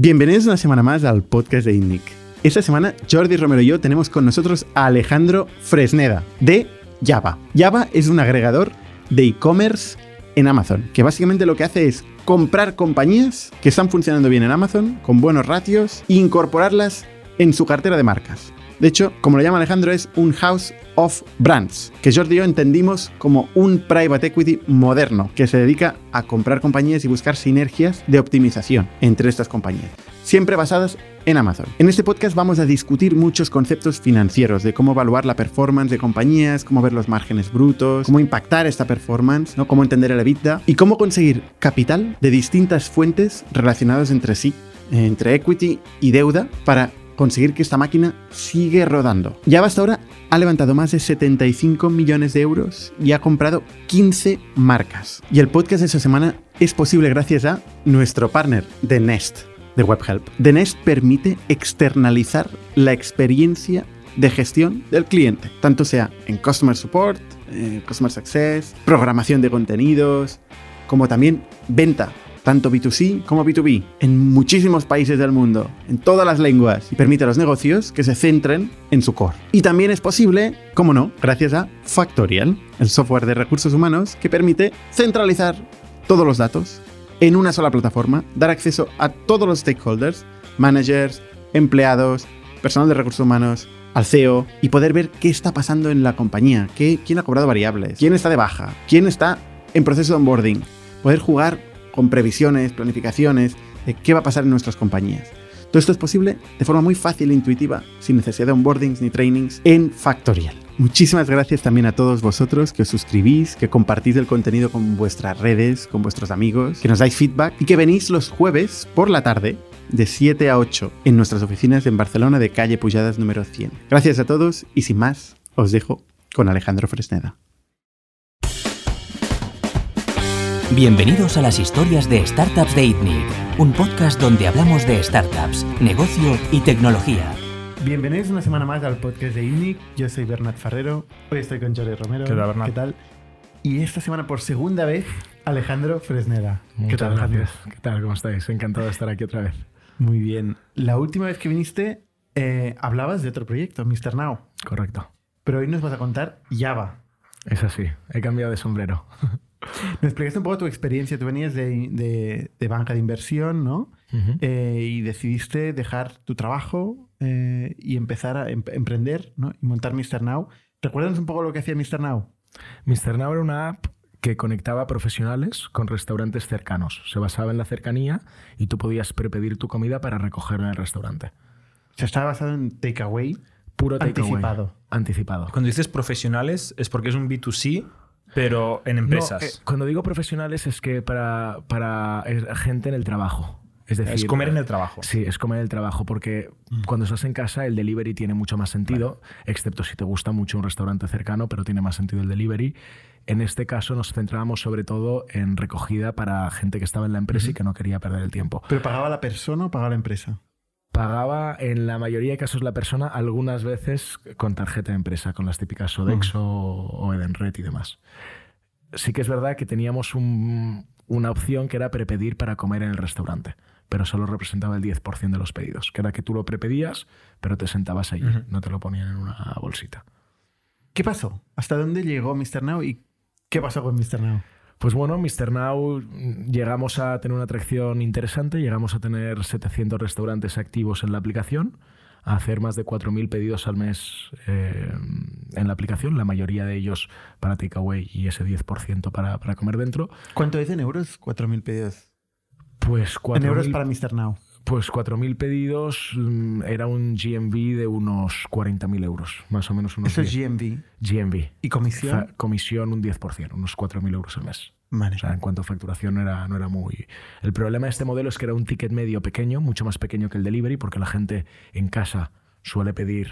Bienvenidos una semana más al podcast de INNIC. Esta semana Jordi Romero y yo tenemos con nosotros a Alejandro Fresneda de Java. Java es un agregador de e-commerce en Amazon, que básicamente lo que hace es comprar compañías que están funcionando bien en Amazon, con buenos ratios, e incorporarlas en su cartera de marcas. De hecho, como lo llama Alejandro, es un House of Brands, que Jordi y yo entendimos como un private equity moderno, que se dedica a comprar compañías y buscar sinergias de optimización entre estas compañías, siempre basadas en Amazon. En este podcast vamos a discutir muchos conceptos financieros de cómo evaluar la performance de compañías, cómo ver los márgenes brutos, cómo impactar esta performance, ¿no? cómo entender el EBITDA y cómo conseguir capital de distintas fuentes relacionadas entre sí, entre equity y deuda, para conseguir que esta máquina sigue rodando. Ya hasta ahora ha levantado más de 75 millones de euros y ha comprado 15 marcas. Y el podcast de esta semana es posible gracias a nuestro partner, The Nest, de WebHelp. The Nest permite externalizar la experiencia de gestión del cliente, tanto sea en Customer Support, eh, Customer Success, programación de contenidos, como también venta tanto B2C como B2B, en muchísimos países del mundo, en todas las lenguas, y permite a los negocios que se centren en su core. Y también es posible, como no, gracias a Factorial, el software de recursos humanos que permite centralizar todos los datos en una sola plataforma, dar acceso a todos los stakeholders, managers, empleados, personal de recursos humanos, al CEO y poder ver qué está pasando en la compañía, qué, quién ha cobrado variables, quién está de baja, quién está en proceso de onboarding, poder jugar con previsiones, planificaciones de qué va a pasar en nuestras compañías. Todo esto es posible de forma muy fácil e intuitiva, sin necesidad de onboardings ni trainings, en Factorial. Muchísimas gracias también a todos vosotros que os suscribís, que compartís el contenido con vuestras redes, con vuestros amigos, que nos dais feedback y que venís los jueves por la tarde de 7 a 8 en nuestras oficinas en Barcelona de calle Pujadas número 100. Gracias a todos y sin más, os dejo con Alejandro Fresneda. Bienvenidos a las historias de Startups de ITNIC, un podcast donde hablamos de startups, negocio y tecnología. Bienvenidos una semana más al podcast de ITNIC. Yo soy Bernat Ferrero. Hoy estoy con Jordi Romero. ¿Qué tal, Bernat? ¿Qué tal? Y esta semana por segunda vez, Alejandro Fresneda. Muchas ¿Qué tal, Alejandro? gracias. ¿Qué tal? ¿Cómo estáis? Encantado de estar aquí otra vez. Muy bien. La última vez que viniste eh, hablabas de otro proyecto, Mr. Now. Correcto. Pero hoy nos vas a contar Java. Es así. He cambiado de sombrero. Nos explicaste un poco tu experiencia. Tú venías de, de- de banca de inversión, ¿no? Eh, y decidiste dejar tu trabajo eh, y empezar a em- emprender, ¿no? Y montar Mr. Now. ¿Recuerdas un poco lo que hacía Mr. Now? Mr. Now era una app que conectaba profesionales con restaurantes cercanos. Se basaba en la cercanía y tú podías prepedir tu comida para recogerla en el restaurante. O sea, estaba basado en takeaway Puro takeaway. anticipado. Anticipado. Cuando dices profesionales es porque es un B2C, pero en No, empresas. eh, cuando digo profesionales es que para, para eh, gente en el trabajo. Es decir, es comer en el trabajo. Sí, es comer en el trabajo, porque cuando estás en casa el delivery tiene mucho más sentido, excepto si te gusta mucho un restaurante cercano, pero tiene más sentido el delivery. En este caso nos centrábamos sobre todo en recogida para gente que estaba en la empresa y que no quería perder el tiempo. ¿Pero pagaba la persona o pagaba la empresa? Pagaba en la mayoría de casos la persona, algunas veces con tarjeta de empresa, con las típicas Sodexo o Edenred y demás. Sí que es verdad que teníamos un- una opción que era prepedir para comer en el restaurante, pero solo representaba el 10% de los pedidos, que era que tú lo prepedías, pero te sentabas allí, no te lo ponían en una bolsita. ¿Qué pasó? ¿Hasta dónde llegó Mr. Now y qué pasó con Mr. Now? Pues bueno, Mr. Now llegamos a tener una atracción interesante, llegamos a tener 700 restaurantes activos en la aplicación, a hacer más de 4.000 pedidos al mes eh, en la aplicación, la mayoría de ellos para takeaway y ese 10% para, para comer dentro. ¿Cuánto es en euros? 4.000 pedidos. Pues En euros 4.000 para Mr. Now. Pues 4.000 pedidos mm, era un GMV de unos 40.000 euros, más o menos unos Eso es 10. GMV. GMV. ¿Y comisión? Fa- comisión un 10%, unos 4.000 euros al mes. Vale. O sea, en cuanto a facturación no era, no era muy... El problema de este modelo es que era un ticket medio pequeño, mucho más pequeño que el delivery, porque la gente en casa suele pedir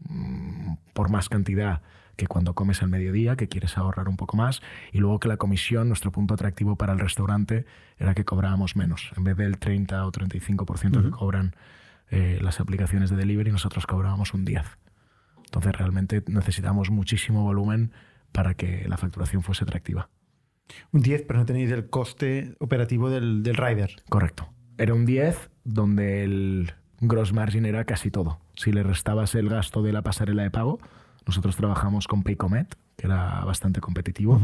mm, por más cantidad que cuando comes al mediodía, que quieres ahorrar un poco más, y luego que la comisión, nuestro punto atractivo para el restaurante, era que cobrábamos menos. En vez del 30 o 35% que cobran eh, las aplicaciones de delivery, nosotros cobrábamos un 10. Entonces realmente necesitamos muchísimo volumen para que la facturación fuese atractiva. Un 10, pero no tenéis el coste operativo del, del rider. Correcto. era un 10 donde el gross margin era casi todo. Si le restabas el gasto de la pasarela de pago, nosotros trabajamos con Paycomet, que era bastante competitivo,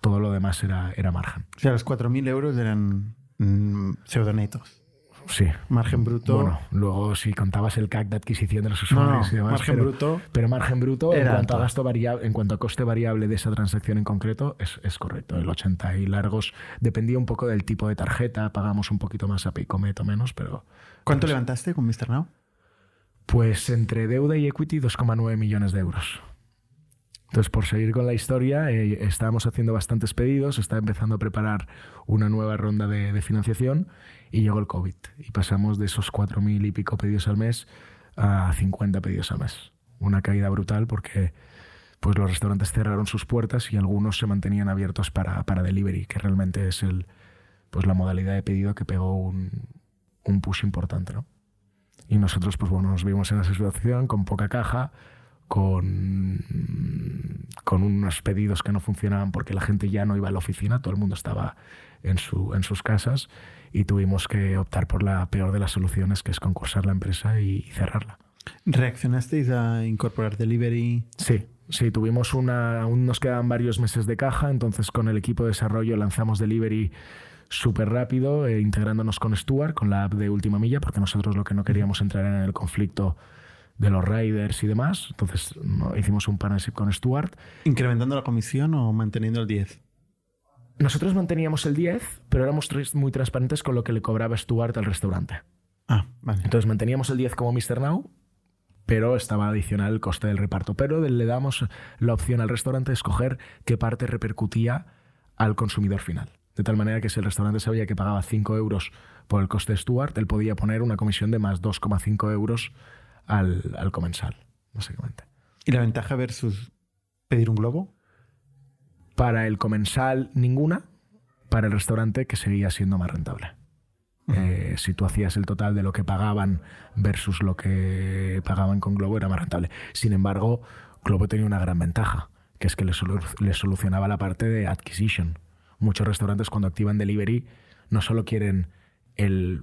todo lo demás era, era margen. O sea, los 4.000 euros eran mm, pseudonetos. Sí. Margen bruto. Bueno, luego si contabas el CAC de adquisición de los no, no, usuarios y demás. margen pero, bruto. pero margen bruto, en cuanto, a gasto variable, en cuanto a coste variable de esa transacción en concreto, es, es correcto. El 80 y largos dependía un poco del tipo de tarjeta, pagamos un poquito más a Paycomet o menos, pero ¿Cuánto levantaste con Mr. Now? Pues entre deuda y equity 2,9 millones de euros. Entonces, por seguir con la historia, eh, estábamos haciendo bastantes pedidos, estaba empezando a preparar una nueva ronda de, de financiación y llegó el COVID. Y pasamos de esos 4.000 y pico pedidos al mes a 50 pedidos al mes. Una caída brutal porque pues, los restaurantes cerraron sus puertas y algunos se mantenían abiertos para, para delivery, que realmente es el, pues, la modalidad de pedido que pegó un, un push importante. ¿no? Y nosotros, pues bueno, nos vimos en esa situación con poca caja, con, con unos pedidos que no funcionaban porque la gente ya no iba a la oficina, todo el mundo estaba en, su, en sus casas y tuvimos que optar por la peor de las soluciones, que es concursar la empresa y, y cerrarla. ¿Reaccionasteis a incorporar delivery? Sí, sí, tuvimos una, aún nos quedaban varios meses de caja, entonces con el equipo de desarrollo lanzamos delivery súper rápido, eh, integrándonos con Stuart, con la app de Última Milla, porque nosotros lo que no queríamos entrar en el conflicto de los riders y demás. Entonces no, hicimos un partnership con Stuart. ¿Incrementando la comisión o manteniendo el 10? Nosotros manteníamos el 10, pero éramos muy transparentes con lo que le cobraba Stuart al restaurante. Ah, vale. Entonces manteníamos el 10 como Mr. Now, pero estaba adicional el coste del reparto. Pero le damos la opción al restaurante de escoger qué parte repercutía al consumidor final. De tal manera que si el restaurante sabía que pagaba 5 euros por el coste de Stuart, él podía poner una comisión de más 2,5 euros al, al comensal, básicamente. ¿Y la ventaja versus pedir un globo? Para el comensal, ninguna. Para el restaurante, que seguía siendo más rentable. Eh, si tú hacías el total de lo que pagaban versus lo que pagaban con Globo, era más rentable. Sin embargo, Globo tenía una gran ventaja, que es que le, solu- le solucionaba la parte de acquisition. Muchos restaurantes cuando activan delivery no solo quieren el,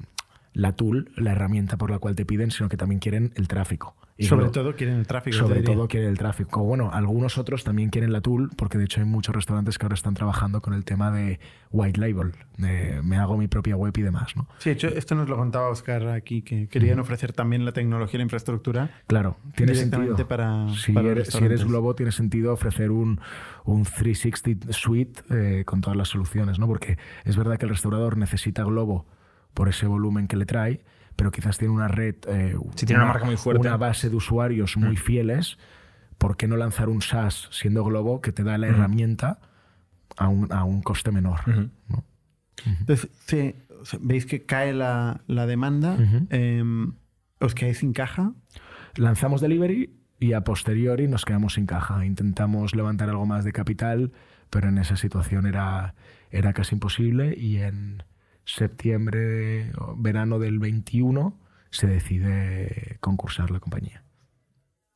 la tool, la herramienta por la cual te piden, sino que también quieren el tráfico. Y Sobre todo quieren el tráfico. sobre todo quieren el tráfico. Como, Bueno, algunos otros también quieren la tool, porque de hecho hay muchos restaurantes que ahora están trabajando con el tema de white label, de me hago mi propia web y demás, ¿no? Sí, de hecho, esto nos lo contaba Oscar aquí, que querían ofrecer también la tecnología y la infraestructura. Claro, tiene sentido. para- si, para eres, si eres Globo, tiene sentido ofrecer un, un 360 suite eh, con todas las soluciones, ¿no? Porque es verdad que el restaurador necesita Globo por ese volumen que le trae, pero quizás tiene una red. eh, Si tiene una marca muy fuerte. Una base de usuarios muy fieles. ¿Por qué no lanzar un SaaS siendo Globo que te da la herramienta a un, a un coste menor? Entonces, sí, sea, veis que cae la, la demanda, em, os quedáis sin caja. Lanzamos delivery y a posteriori nos quedamos sin caja. Intentamos levantar algo más de capital, pero en esa situación era, era casi imposible y en septiembre verano del 21 se decide concursar la compañía.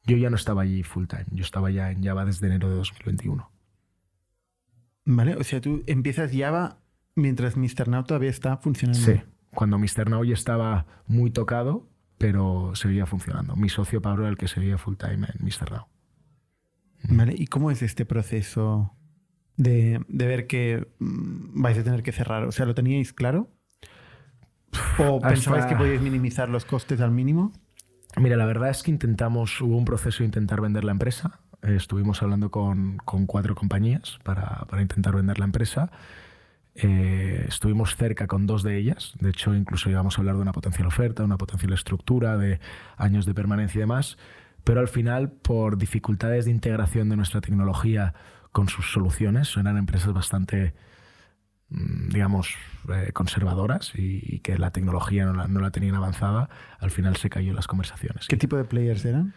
Yo ya no estaba allí full time, yo estaba ya en Java desde enero de 2021. ¿Vale? O sea, tú empiezas Java mientras Mr. Now todavía está funcionando. Sí, cuando Mr. Now ya estaba muy tocado, pero seguía funcionando. Mi socio Pablo era el que seguía full time en Mr. Now. ¿Vale? ¿Y cómo es este proceso de, de ver que mm, vais a tener que cerrar? O sea, ¿lo teníais claro? ¿O Hasta- pensabais que podíais minimizar los costes al mínimo? Mira, la verdad es que intentamos, hubo un proceso de intentar vender la empresa. Eh, estuvimos hablando con, con cuatro compañías para, para intentar vender la empresa. Eh, estuvimos cerca con dos de ellas. De hecho, incluso íbamos a hablar de una potencial oferta, una potencial estructura, de años de permanencia y demás. Pero al final, por dificultades de integración de nuestra tecnología con sus soluciones, eran empresas bastante, mm, digamos, eh, conservadoras y, y que la tecnología no la, no la tenían avanzada, al final se cayó en las conversaciones. ¿Qué tipo de players eran?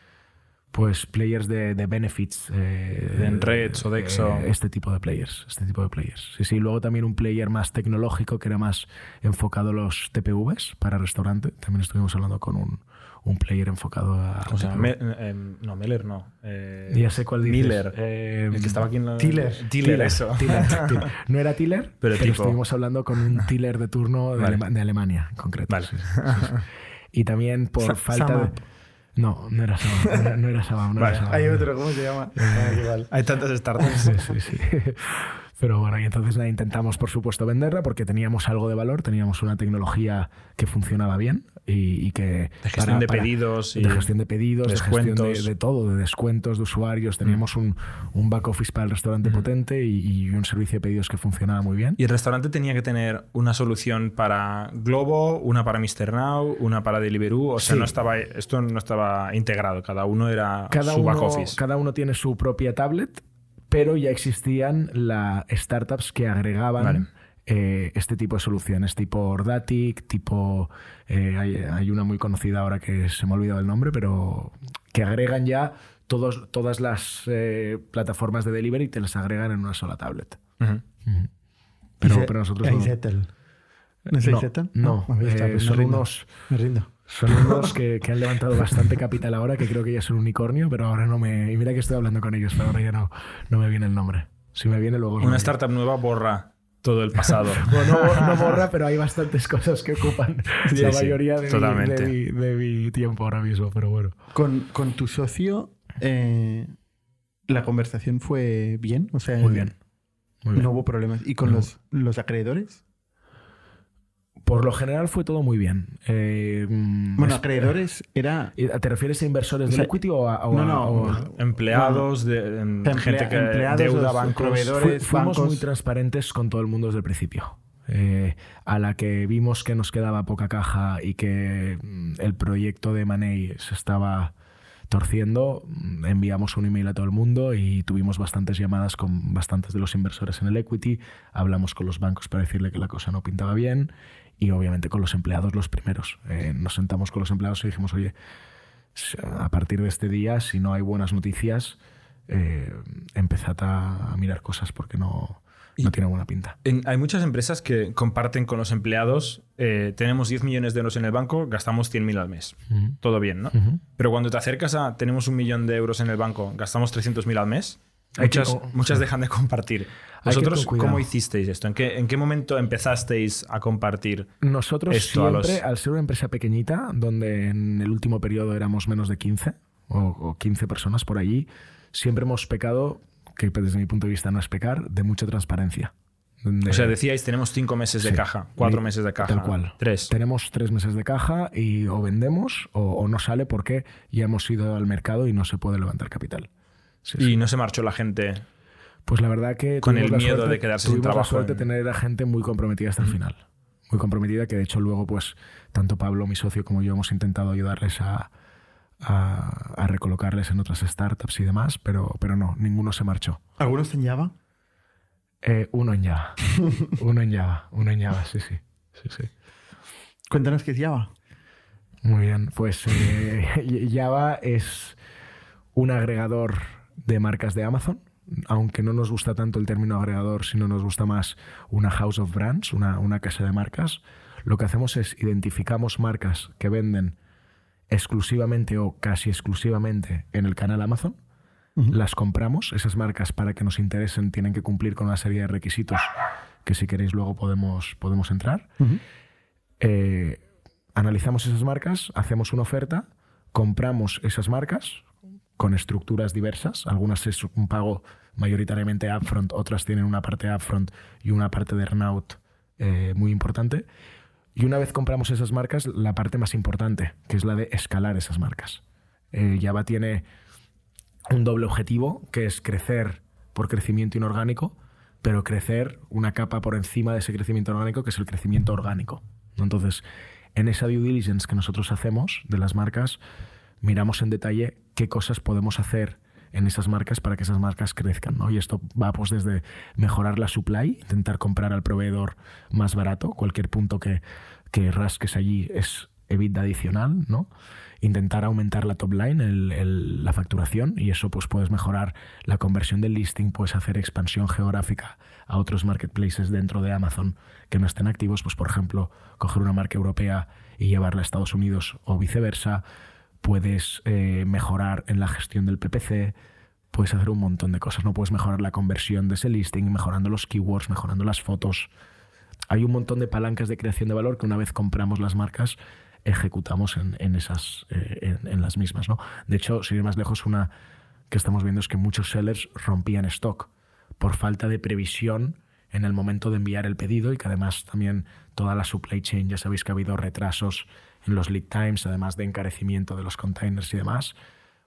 Pues players de, de benefits. eh, De Enred, Sodexo. eh, este tipo de players. Este tipo de players. Sí, sí. Luego también un player más tecnológico que era más enfocado a los TPVs para restaurante. También estuvimos hablando con un, un player enfocado a. O sea. Me- eh, no, Meller no. Eh, Ya sé cuál dices. Miller. Eh, el que estaba aquí en la... Tiller. Tiller, eso. Tiller, Tiller. No era Tiller, Pero pero, tipo- estuvimos hablando con un Tiller de turno de, Vale. Alema- de Alemania, en concreto. Vale. sí, sí. Y también por Sa- falta de... No, no era Sabam. No era, no era Sabam, no era Vale, Sabam. Hay otro, ¿cómo se llama? Ah, igual. Hay tantas startups. Sí, sí, sí. Pero bueno, y entonces intentamos, por supuesto, venderla porque teníamos algo de valor, teníamos una tecnología que funcionaba bien y, y que... De gestión de pedidos y de gestión de pedidos, de gestión de, descuentos. de todo, de descuentos de usuarios. Teníamos un, un back office para el restaurante potente y, y un servicio de pedidos que funcionaba muy bien. Y el restaurante tenía que tener una solución para Globo, una para Mr. Now, una para Deliveroo. O sea, Sí. no estaba, esto no estaba integrado. Cada uno era cada su uno, back office. cada uno tiene su propia tablet, pero ya existían las startups que agregaban Vale. Eh, este tipo de soluciones, tipo Ordatic, tipo... eh, hay, hay una muy conocida ahora que se me ha olvidado el nombre, pero que agregan ya todos, todas las eh, plataformas de delivery y te las agregan en una sola tablet. Pero, pero nosotros no. iZettle. ¿No es No, iZettle? no, me había estado- eh, me son rindo. unos... Me rindo. Son unos que, que han levantado bastante capital ahora, que creo que ya es un unicornio, pero ahora no me... Y mira que estoy hablando con ellos, pero ahora ya no, no me viene el nombre. Si me viene luego... Una startup nueva borra todo el pasado. Bueno, no, no borra, pero hay bastantes cosas que ocupan Sí, la sí, mayoría de, mi, totalmente. de, mi, de mi tiempo ahora mismo, pero bueno. Con, con tu socio, eh, la conversación fue bien. O sea, Muy bien. Muy bien. no hubo problemas. ¿Y con No. los, los acreedores? Por lo general fue todo muy bien. Eh, mm, Bueno, es- acreedores era. ¿Te refieres a inversores O del sea, equity o a, o no, a- no, o a- Empleados, de, Emplea- gente que empleados, deuda, bancos. proveedores. Fu- fuimos bancos. muy transparentes con todo el mundo desde el principio. Eh, a la que vimos que nos quedaba poca caja y que mm, el proyecto de Money se estaba torciendo, mm, enviamos un email a todo el mundo y tuvimos bastantes llamadas con bastantes de los inversores en el equity, hablamos con los bancos para decirle que la cosa no pintaba bien y obviamente con los empleados los primeros. Eh, nos sentamos con los empleados y dijimos, oye, a partir de este día, si no hay buenas noticias, eh, empezad a, a mirar cosas porque no, no tiene buena pinta. En- hay muchas empresas que comparten con los empleados, eh, tenemos 10 millones de euros en el banco, gastamos 100.000 al mes. Todo bien, ¿no? Pero cuando te acercas a tenemos un millón de euros en el banco, gastamos 300.000 al mes, Que muchas, dejan de compartir. Hay que ir ¿Vosotros con cuidado. cómo hicisteis esto? ¿En qué, ¿En qué momento empezasteis a compartir? Nosotros Esto a siempre, los- al ser una empresa pequeñita, donde en el último periodo éramos menos de 15 o, o 15 personas por allí, siempre hemos pecado, que desde mi punto de vista no es pecar, de mucha transparencia. O sea, decíais, tenemos 5 meses de caja, 4 Li- meses de caja, Tal cual. 3. Tenemos tres meses de caja y o vendemos o, o no sale porque ya hemos ido al mercado y no se puede levantar capital. Sí, sí. Y no se marchó la gente. Pues la verdad que Con el miedo suerte- de quedarse sin trabajo la suerte en- de tener a gente muy comprometida hasta el final. Muy comprometida, que de hecho luego, pues, tanto Pablo, mi socio, como yo hemos intentado ayudarles a, a, a recolocarles en otras startups y demás, pero, pero no, ninguno se marchó. ¿Algunos en Java? Eh, uno en Java. uno en Java. Uno en Java, sí, sí. sí, sí. Cuéntanos qué es Java. Muy bien, pues eh, Java es un agregador de marcas de Amazon, aunque no nos gusta tanto el término agregador, sino nos gusta más una house of brands, una, una casa de marcas. Lo que hacemos es identificamos marcas que venden exclusivamente o casi exclusivamente en el canal Amazon, las compramos, esas marcas para que nos interesen tienen que cumplir con una serie de requisitos que si queréis luego podemos, podemos entrar. Eh, analizamos esas marcas, hacemos una oferta, compramos esas marcas con estructuras diversas. Algunas es un pago mayoritariamente upfront, otras tienen una parte upfront y una parte de earnout eh, muy importante. Y una vez compramos esas marcas, la parte más importante, que es la de escalar esas marcas. Eh, Java tiene un doble objetivo, que es crecer por crecimiento inorgánico, pero crecer una capa por encima de ese crecimiento orgánico, que es el crecimiento orgánico. Entonces, en esa due diligence que nosotros hacemos de las marcas, miramos en detalle qué cosas podemos hacer en esas marcas para que esas marcas crezcan. ¿no? Y esto va pues desde mejorar la supply, intentar comprar al proveedor más barato, cualquier punto que, que rasques allí es EBITDA adicional, ¿no? Intentar aumentar la top line, el- la facturación, y eso pues puedes mejorar la conversión del listing, puedes hacer expansión geográfica a otros marketplaces dentro de Amazon que no estén activos, pues por ejemplo, coger una marca europea y llevarla a Estados Unidos o viceversa, puedes eh, mejorar en la gestión del PPC, puedes hacer un montón de cosas, ¿no? Puedes mejorar la conversión de ese listing, mejorando los keywords, mejorando las fotos. Hay un montón de palancas de creación de valor que una vez compramos las marcas, ejecutamos en, en esas, eh, en, las mismas, ¿no? De hecho, sin ir más lejos, una que estamos viendo es que muchos sellers rompían stock por falta de previsión en el momento de enviar el pedido y que además también toda la supply chain, ya sabéis que ha habido retrasos en los lead times, además de encarecimiento de los containers y demás,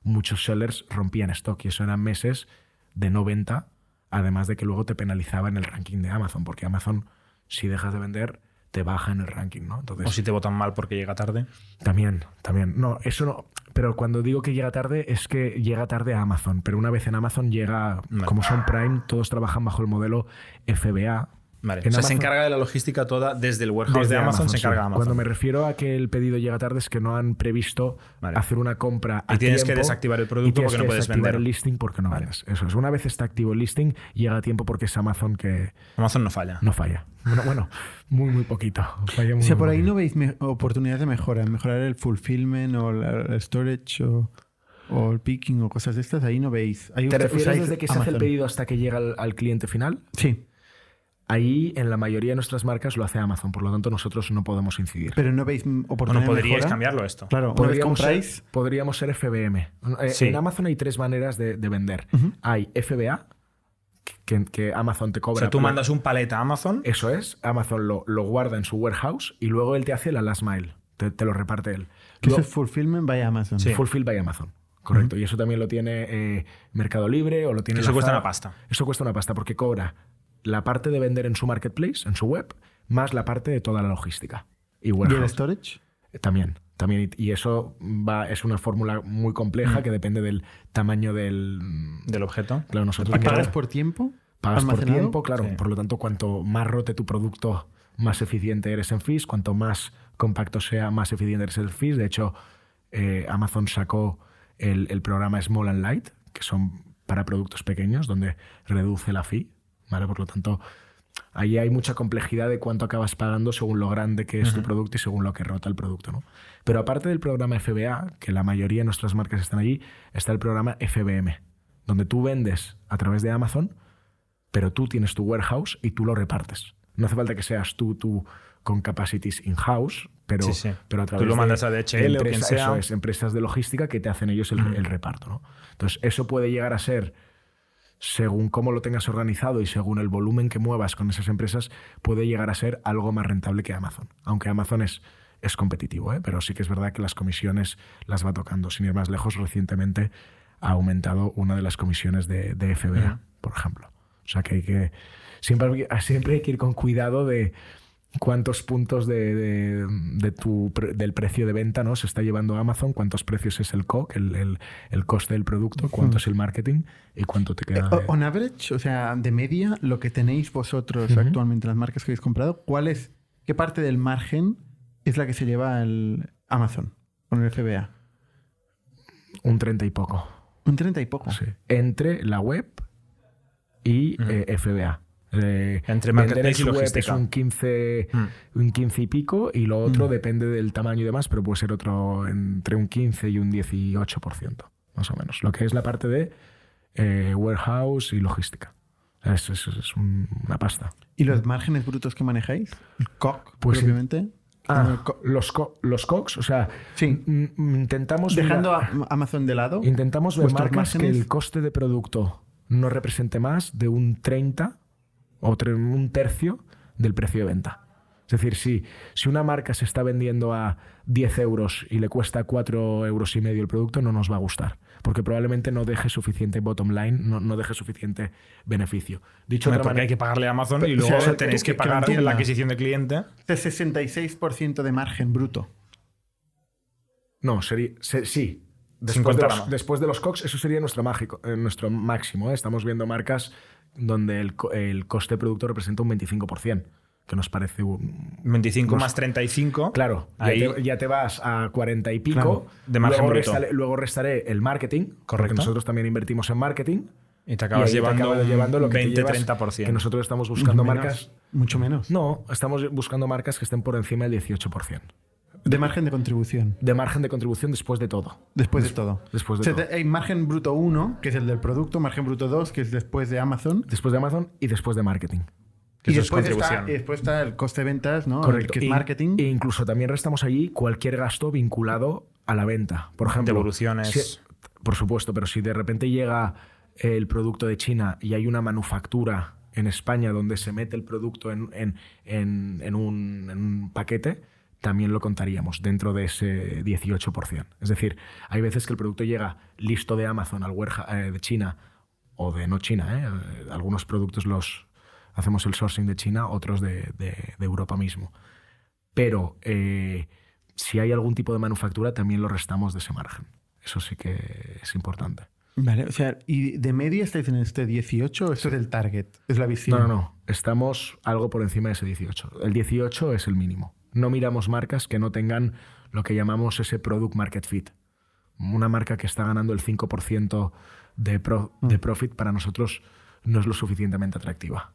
muchos sellers rompían stock y eso eran meses de no venta, además de que luego te penalizaba en el ranking de Amazon, porque Amazon, si dejas de vender, te baja en el ranking, ¿no? Entonces, O si te votan mal porque llega tarde. también, también. No, eso no. Pero cuando digo que llega tarde, es que llega tarde a Amazon. Pero una vez en Amazon llega, como son Prime, todos trabajan bajo el modelo FBA. Vale. En o sea, se encarga de la logística toda desde el warehouse Desde de Amazon, se sí. encarga Amazon. Cuando me refiero a que el pedido llega tarde es que no han previsto Vale. hacer una compra a Y tienes que desactivar el y producto tienes porque no que puedes desactivar vender. el listing porque no Vale. Eso es. Una vez está activo el listing, llega a tiempo porque es Amazon que Amazon no falla. no falla. Bueno, bueno muy, muy poquito. Falla O sea, por muy ahí no veis me- oportunidades de mejora, mejorar el fulfillment o la- el storage o, o el picking o cosas de estas, ahí no veis. ¿Te refieres desde que se hace el pedido hasta que llega al- al cliente final? Sí, Ahí, en la mayoría de nuestras marcas, lo hace Amazon, por lo tanto, nosotros no podemos incidir. pero no veis ¿O oportunidad no de podríais mejora. cambiarlo esto? Claro, Podríamos compráis, ser, podríamos ser FBM. Eh, Sí. En Amazon hay tres maneras de, de vender. Hay FBA, que, que Amazon te O cobra. sea, tú por- mandas un paleta a Amazon. Eso es, Amazon lo, lo guarda en su warehouse y luego él te hace la last mile, te, te lo reparte él. que eso es fulfillment by Amazon. Sí. Fulfill by Amazon. Correcto. Y eso también lo tiene eh, Mercado Libre o lo tiene Eso cuesta una pasta. Eso cuesta una pasta porque cobra la parte de vender en su marketplace, en su web, más la parte de toda la logística. Y ¿Y el storage? También. También. Y eso va, es una fórmula muy Mm. compleja que depende del tamaño del. Del objeto. Claro, nosotros ¿Y pagas por tiempo? pagas por tiempo, claro. Sí. Por lo tanto, cuanto más rote tu producto, más eficiente eres en fees. Cuanto más compacto sea, más eficiente eres en fees. De hecho, eh, Amazon sacó el, el programa Small and Light, que son para productos pequeños, donde reduce la fee. ¿Vale? Por lo tanto, ahí hay mucha complejidad de cuánto acabas pagando según lo grande que es tu producto y según lo que rota el producto. ¿no? Pero aparte del programa FBA, que la mayoría de nuestras marcas están allí, está el programa FBM, donde tú vendes a través de Amazon, pero tú tienes tu warehouse y tú lo repartes. No hace falta que seas tú, tú con capacities in-house, pero, Sí, sí. pero a Tú través lo de mandas a DHL o quien empresa- sea. eso es, empresas de logística que te hacen ellos el, el reparto. ¿no? Entonces, eso puede llegar a ser, según cómo lo tengas organizado y según el volumen que muevas con esas empresas, puede llegar a ser algo más rentable que Amazon. Aunque Amazon es, es competitivo, ¿eh? pero sí que es verdad que las comisiones las va tocando. Sin ir más lejos, recientemente ha aumentado una de las comisiones de, de FBA, por ejemplo. O sea que hay que. Siempre, siempre hay que ir con cuidado de cuántos puntos de, de- de tu, del precio de venta ¿no? se está llevando Amazon, cuántos precios es el COC, el, el- el coste del producto, cuánto es el marketing y cuánto te queda. Eh, de- On average, o sea, de media, lo que tenéis vosotros actualmente, las marcas que habéis comprado, ¿cuál es, qué parte del margen es la que se lleva el Amazon con el FBA? Un 30 y poco. Un 30 y poco. Sí. Entre la web y eh, FBA. Eh, Entre marketplace y logística. es un 15, Mm. un 15 y pico y lo otro Mm. depende del tamaño y demás, pero puede ser otro entre un 15 y un 18%, más o menos. Lo que es la parte de eh, warehouse y logística. Es, es- es un- una pasta. ¿Y los márgenes brutos que manejáis? ¿El COC, Pues sí. propiamente? Ah, El co- los, co- los o sea, Sí. intentamos... Dejando a Amazon de lado. Intentamos ver marcas que márgenes. el coste de producto no represente más de un 30 o un tercio del precio de venta. Es decir, si, si una marca se está vendiendo a 10 euros y le cuesta 4 euros y medio el producto, no nos va a gustar. Porque probablemente no deje suficiente bottom line, no, no deje suficiente beneficio. Dicho otra hay manera, que pagarle a Amazon y luego o sea, tenéis que- que que pagar entienda. la adquisición de cliente. De 66% de margen bruto. No, sería, se- sí. De, los, después de los COX, eso sería nuestro, mágico, eh, nuestro máximo. ¿eh? Estamos viendo marcas donde el, el coste de producto representa un 25%, que nos parece un... 25 Nos- más 35. Claro, ya Ahí- te, ya te vas a 40 y pico. Claro, de margen luego, bruto. restaré, luego restaré el marketing, porque Correcto. nosotros también invertimos en marketing. Y te y acabas te llevando, acabas un llevando lo que te 20-30%. Que nosotros estamos buscando Mucho menos, marcas... Mucho menos. No, estamos buscando marcas que estén por encima del 18%. De margen de contribución. De margen de contribución después de todo. Después de todo. después de O sea, todo. hay margen bruto 1, que es el del producto, margen bruto 2, que es después de Amazon. Después de Amazon y después de marketing. Que y, eso es después está, y después está el coste de ventas, ¿no? Correcto. Que es marketing. E incluso también restamos allí cualquier gasto vinculado a la venta. Por ejemplo, Devoluciones. si- por supuesto, pero si de repente llega el producto de China y hay una manufactura en España donde se mete el producto en, en- en- en un, en un paquete, también lo contaríamos dentro de ese 18%. Es decir, hay veces que el producto llega listo de Amazon al warehouse eh, de China o de no China. ¿eh? Eh, Algunos productos los hacemos el sourcing de China, otros de, de- de Europa mismo. Pero eh, si hay algún tipo de manufactura, también lo restamos de ese margen. Eso sí que es importante. Vale, o sea, ¿y de media estáis en este 18 o esto es el target? Es la visión. No, no, no. Estamos algo por encima de ese 18. El 18 es el mínimo. No miramos marcas que no tengan lo que llamamos ese product market fit. Una marca que está ganando el 5% de, pro- de profit para nosotros no es lo suficientemente atractiva.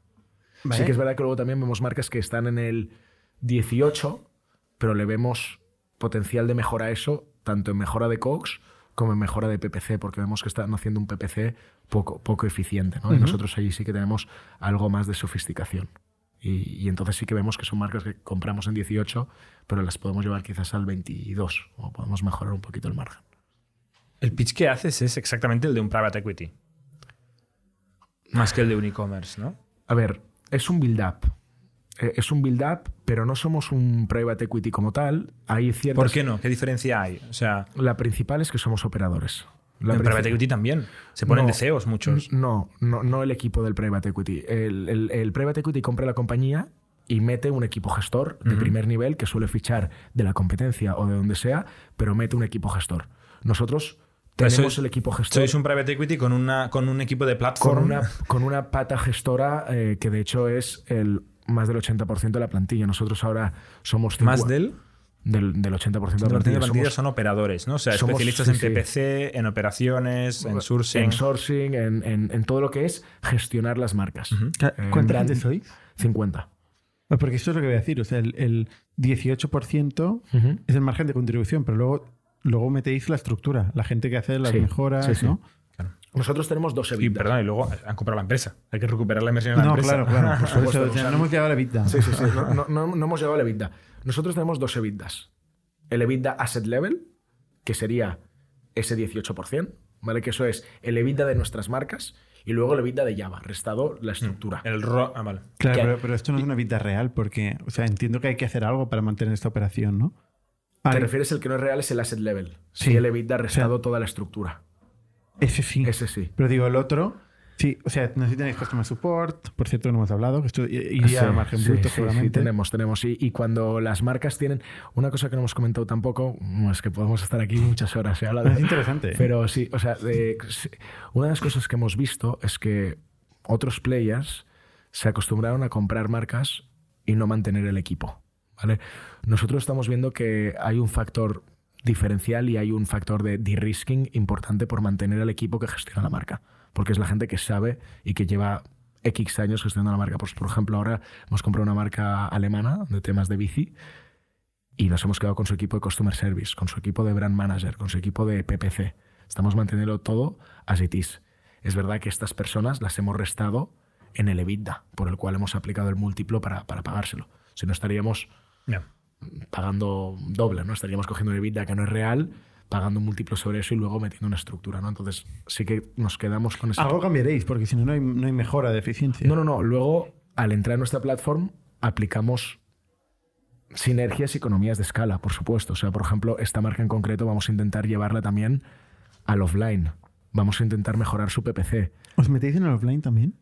Vale. Sí que es verdad que luego también vemos marcas que están en el 18, pero le vemos potencial de mejora a eso, tanto en mejora de COX como en mejora de PPC, porque vemos que están haciendo un PPC poco, poco eficiente. ¿no? Y nosotros allí sí que tenemos algo más de sofisticación. Y, y entonces sí que vemos que son marcas que compramos en 18, pero las podemos llevar quizás al 22, o podemos mejorar un poquito el margen. El pitch que haces es exactamente el de un private equity. Más que el de un e-commerce, ¿no? A ver, es un build-up. Eh, es un build-up, pero no somos un private equity como tal. Hay ciertas... ¿Por qué no? ¿Qué diferencia hay? O sea, La principal es que somos operadores. La en private equity también. Se ponen No. deseos muchos. No, no, no el equipo del private equity. El, el- el private equity compra la compañía y mete un equipo gestor de primer nivel que suele fichar de la competencia o de donde sea, pero mete un equipo gestor. Nosotros tenemos sois- el equipo gestor Sois un private equity con, una, con un equipo de con una, con una pata gestora eh, que de hecho es el más del 80% de la plantilla. Nosotros ahora somos... más del. Del, del 80% de la de la plantilla. plantilla Somos- son operadores, ¿no? O sea, somos- especialistas sí, en sí. PPC, en operaciones, en sourcing. En sourcing, en, en- en todo lo que es gestionar las marcas. Ca- Eh, ¿Cuánta brand- gente sois? 50. Ah, Porque esto es lo que voy a decir. O sea, el, el 18% Ujú. es el margen de contribución, pero luego, luego metéis la estructura, la gente que hace las Sí, mejoras, sí, sí. ¿no? Nosotros tenemos dos Y EBITDA. perdón, y luego han comprado la empresa. Hay que recuperar la inversión en la No, empresa. claro, claro. Por supuesto, eso, o sea, no hemos llegado a la vida. Sí, sí, sí. No, no- no- no hemos llegado al EBITDA. Nosotros tenemos dos EBITDAs. El EBITDA Asset Level, que sería ese 18%, ¿vale? Que eso es el EBITDA de nuestras marcas, y luego el EBITDA de Java, restado la estructura. El ro ah, vale. Claro, pero, pero esto no es una vida real, porque, o sea, entiendo que hay que hacer algo para mantener esta operación, ¿no? Te refieres el que no es real es el Asset Level. Sí. Sí, el EBITDA restado toda la estructura. ese sí. Ese sí. Pero digo, el otro, sí, o sea, no sé si tenéis customer support, por cierto, no hemos hablado, que esto iría Sí, a margen sí, bruto sí, seguramente. Sí, tenemos, tenemos. Y, y cuando las marcas tienen. Una cosa que no hemos comentado tampoco, no, es que podemos estar aquí muchas horas. Se habla de- Es interesante. ¿eh? Pero sí, o sea, de- una de las cosas que hemos visto es que otros players se acostumbraron a comprar marcas y no mantener el equipo. ¿vale? Nosotros estamos viendo que hay un factor diferencial y hay un factor de de-risking importante por mantener el equipo que gestiona la marca. Porque es la gente que sabe y que lleva X años gestionando la marca. Pues, por ejemplo, ahora hemos comprado una marca alemana de temas de bici y nos hemos quedado con su equipo de Customer Service, con su equipo de Brand Manager, con su equipo de PPC. Estamos manteniendo todo as it is. Es verdad que estas personas las hemos restado en el EBITDA, por el cual hemos aplicado el múltiplo para, para pagárselo. Si no estaríamos pagando doble, ¿no? Estaríamos cogiendo un EBITDA que no es real, pagando un múltiplo sobre eso y luego metiendo una estructura, ¿no? Entonces sí que nos quedamos con ese... Algo cambiaréis, porque si no, no hay, no hay mejora de eficiencia. No, no, no. Luego, al entrar en nuestra plataforma, aplicamos sinergias y economías de escala, por supuesto. O sea, por ejemplo, esta marca en concreto vamos a intentar llevarla también al offline. Vamos a intentar mejorar su PPC. ¿Os metéis en el offline también?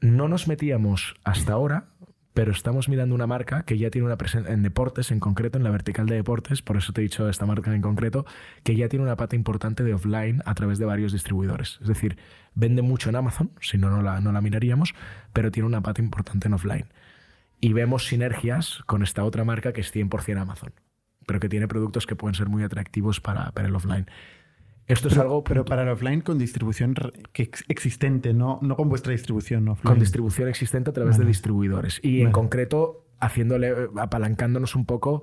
No nos metíamos hasta ahora, pero estamos mirando una marca que ya tiene una presencia en deportes, en concreto en la vertical de deportes, por eso te he dicho esta marca en concreto, que ya tiene una pata importante de offline a través de varios distribuidores. Es decir, vende mucho en Amazon, si no, no la, no la miraríamos, pero tiene una pata importante en offline. y vemos sinergias con esta otra marca que es 100% Amazon, pero que tiene productos que pueden ser muy atractivos para, para el offline. Esto es algo pero para el offline con distribución que ex- existente, no, no con vuestra distribución offline. con distribución existente a través de distribuidores. Y en concreto, haciéndole, apalancándonos un poco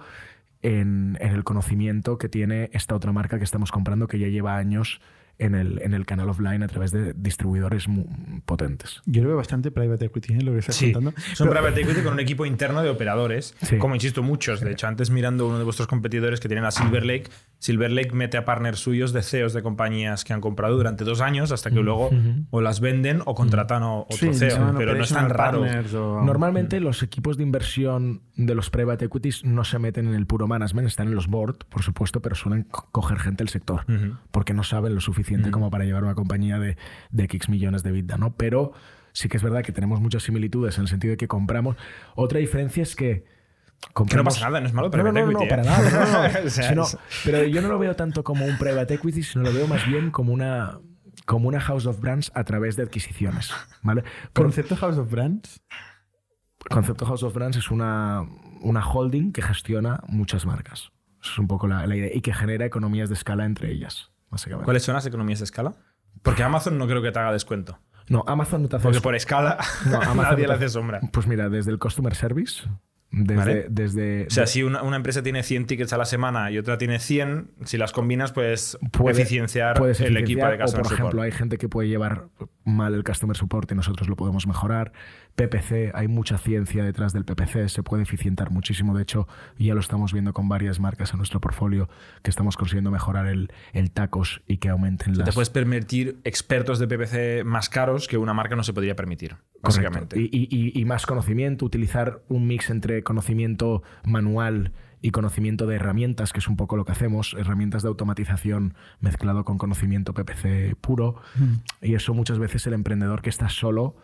en, en el conocimiento que tiene esta otra marca que estamos comprando, que ya lleva años en el, en el canal offline a través de distribuidores mu- potentes. Yo lo veo bastante private equity, ¿eh? lo que estás Sí, contando. son Pero- private equity con un equipo interno de operadores, Sí. como insisto, muchos. De hecho, antes mirando uno de vuestros competidores que tienen a Silver Lake, Silver Lake mete a partners suyos de CEOs de compañías que han comprado durante dos años hasta que luego o las venden o contratan a otro Sí, CEO. pero no es tan raro. o- Normalmente los equipos de inversión de los private equities no se meten en el puro management, están en los board, por supuesto, pero suelen co- coger gente del sector, porque no saben lo suficiente como para llevar una compañía de, de X millones de vida, ¿no? Pero sí que es verdad que tenemos muchas similitudes en el sentido de que compramos. Otra diferencia es que Que no compramos... pasa nada, no es malo No, no, private no, no, equity. para ¿eh? nada. para nada. O sea, Sino- es- pero yo no lo veo tanto como un private equity, sino lo veo más bien como una, como una house of brands a través de adquisiciones. ¿vale? Por- Concepto House of Brands. Concepto House of Brands es una, una holding que gestiona muchas marcas. Eso es un poco la, la idea. Y que genera economías de escala entre ellas, básicamente. ¿Cuáles son las economías de escala? Porque Amazon no creo que te haga descuento. No, Amazon no te hace Porque por escala No, Amazon nadie no le te- hace sombra. Pues mira, desde el Customer Service, desde... Vale. desde O sea, si una, una empresa tiene 100 tickets a la semana y otra tiene 100, si las combinas, puedes puede- eficienciar puedes el equipo de eficienciar, customer O, por ejemplo, support. hay gente que puede llevar mal el Customer Support y nosotros lo podemos mejorar. PPC, hay mucha ciencia detrás del PPC, se puede eficientar muchísimo. De hecho, ya lo estamos viendo con varias marcas en nuestro portfolio que estamos consiguiendo mejorar el, el tacos y que aumenten O sea, las... Te puedes permitir expertos de PPC más caros que una marca no se podría permitir, básicamente. Y, y- y- y más conocimiento, utilizar un mix entre conocimiento manual y conocimiento de herramientas, que es un poco lo que hacemos, herramientas de automatización mezclado con conocimiento PPC puro. Y eso muchas veces el emprendedor que está solo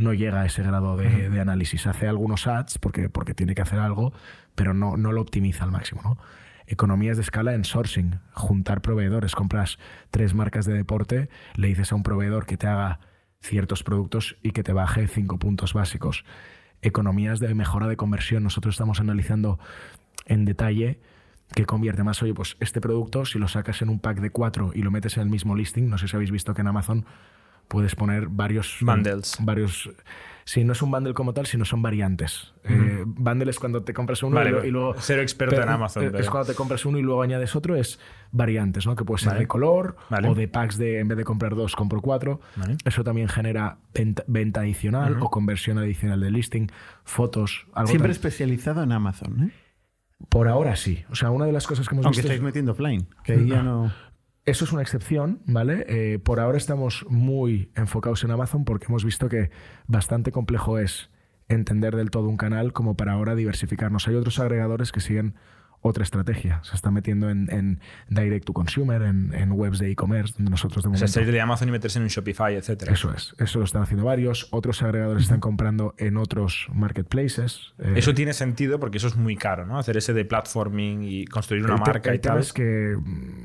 no llega a ese grado de, de análisis. Hace algunos ads porque, porque tiene que hacer algo, pero no, no lo optimiza al máximo. ¿no? Economías de escala en sourcing, juntar proveedores. Compras tres marcas de deporte, le dices a un proveedor que te haga ciertos productos y que te baje cinco puntos básicos. Economías de mejora de conversión. Nosotros estamos analizando en detalle qué convierte más. Oye, pues este producto, si lo sacas en un pack de cuatro y lo metes en el mismo listing, no sé si habéis visto que en Amazon puedes poner varios Bundles. varios sí no es un bundle como tal sino son variantes Eh, bundle es cuando te compras uno Vale, y, luego cero experto en Amazon, es pero- cuando te compras uno y luego añades otro es variantes no que puede ser Vale. de color Vale. o de packs de en vez de comprar dos compro cuatro Vale. eso también genera venta, venta adicional o conversión adicional del listing fotos algo Siempre tan- especializado en Amazon, ¿eh? por ahora sí o sea una de las cosas que hemos Aunque visto es- estáis metiendo offline, que ahí ya no... Eso es una excepción, ¿vale? Eh, por ahora estamos muy enfocados en Amazon porque hemos visto que bastante complejo es entender del todo un canal como para ahora diversificarnos. Hay otros agregadores que siguen otra estrategia. Se están metiendo en, en direct to consumer, en, en webs de e-commerce, donde nosotros de O sea, momento... salir de Amazon y meterse en un Shopify, etcétera. Eso es, eso lo están haciendo varios. Otros agregadores están comprando en otros marketplaces. Eh, Eso tiene sentido porque eso es muy caro, ¿no? Hacer ese de platforming y construir una te- marca y tal. es que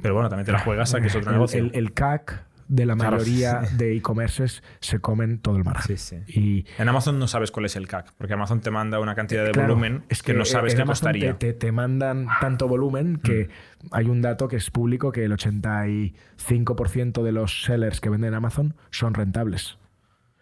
Pero bueno, también te la juegas a que es otro el, negocio. el- el CAC de la Claro. mayoría de e-commerces se comen todo el margen. Sí, sí. Y En Amazon no sabes cuál es el CAC, porque Amazon te manda una cantidad de claro, volumen es que, no sabes en qué Amazon costaría. Mm. Te, te- te mandan tanto volumen que hay un dato que es público que el 85% de los sellers que venden en Amazon son rentables.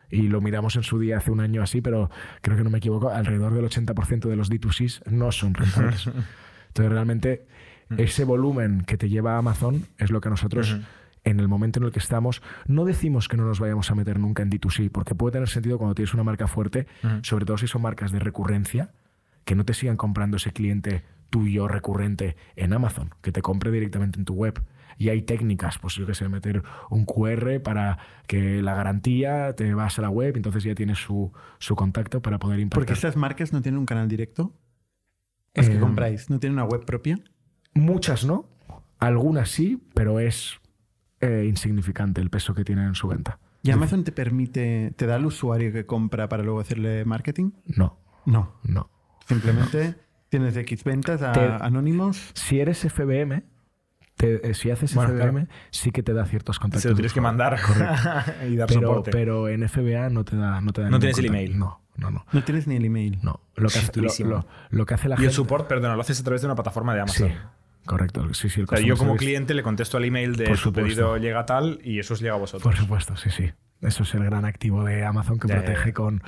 Y lo miramos en su día hace un año así, pero creo que no me equivoco, alrededor del 80% de los D2Cs no son rentables. Entonces realmente Mm. ese volumen que te lleva a Amazon es lo que nosotros... En el momento en el que estamos, no decimos que no nos vayamos a meter nunca en D2C, porque puede tener sentido cuando tienes una marca fuerte, sobre todo si son marcas de recurrencia, que no te sigan comprando ese cliente tuyo recurrente en Amazon, que te compre directamente en tu web. Y hay técnicas, pues yo que sé, meter un QR para que la garantía te vas a la web, entonces ya tienes su, su contacto para poder impactar. Porque estas marcas no tienen un canal directo. Las que Eh, compráis, ¿no tienen una web propia? Muchas no, algunas sí, pero es eh, insignificante el peso que tienen en su venta. ¿Y Amazon te permite, te da al usuario que compra para luego hacerle marketing? No, No. no. Simplemente tienes X ventas a Te- anónimos. Si eres FBM, Te- eh, si haces Bueno, FBM, claro. sí que te da ciertos contactos. Se lo tienes que mandar y dar Pero, soporte. pero en FBA no te da. No, te da No tienes el email. No, no, no. No tienes ni el email. no. Lo, que hace, lo, lo- lo que hace la y el gente. support, perdona, lo haces a través de una plataforma de Sí, Amazon. Correcto. Sí, sí, el O sea, customer yo como service, cliente le contesto al email de Por su supuesto. pedido llega tal y eso os llega a vosotros. Por supuesto, sí, sí. Eso es el gran activo de Amazon que Ya, protege ya. con,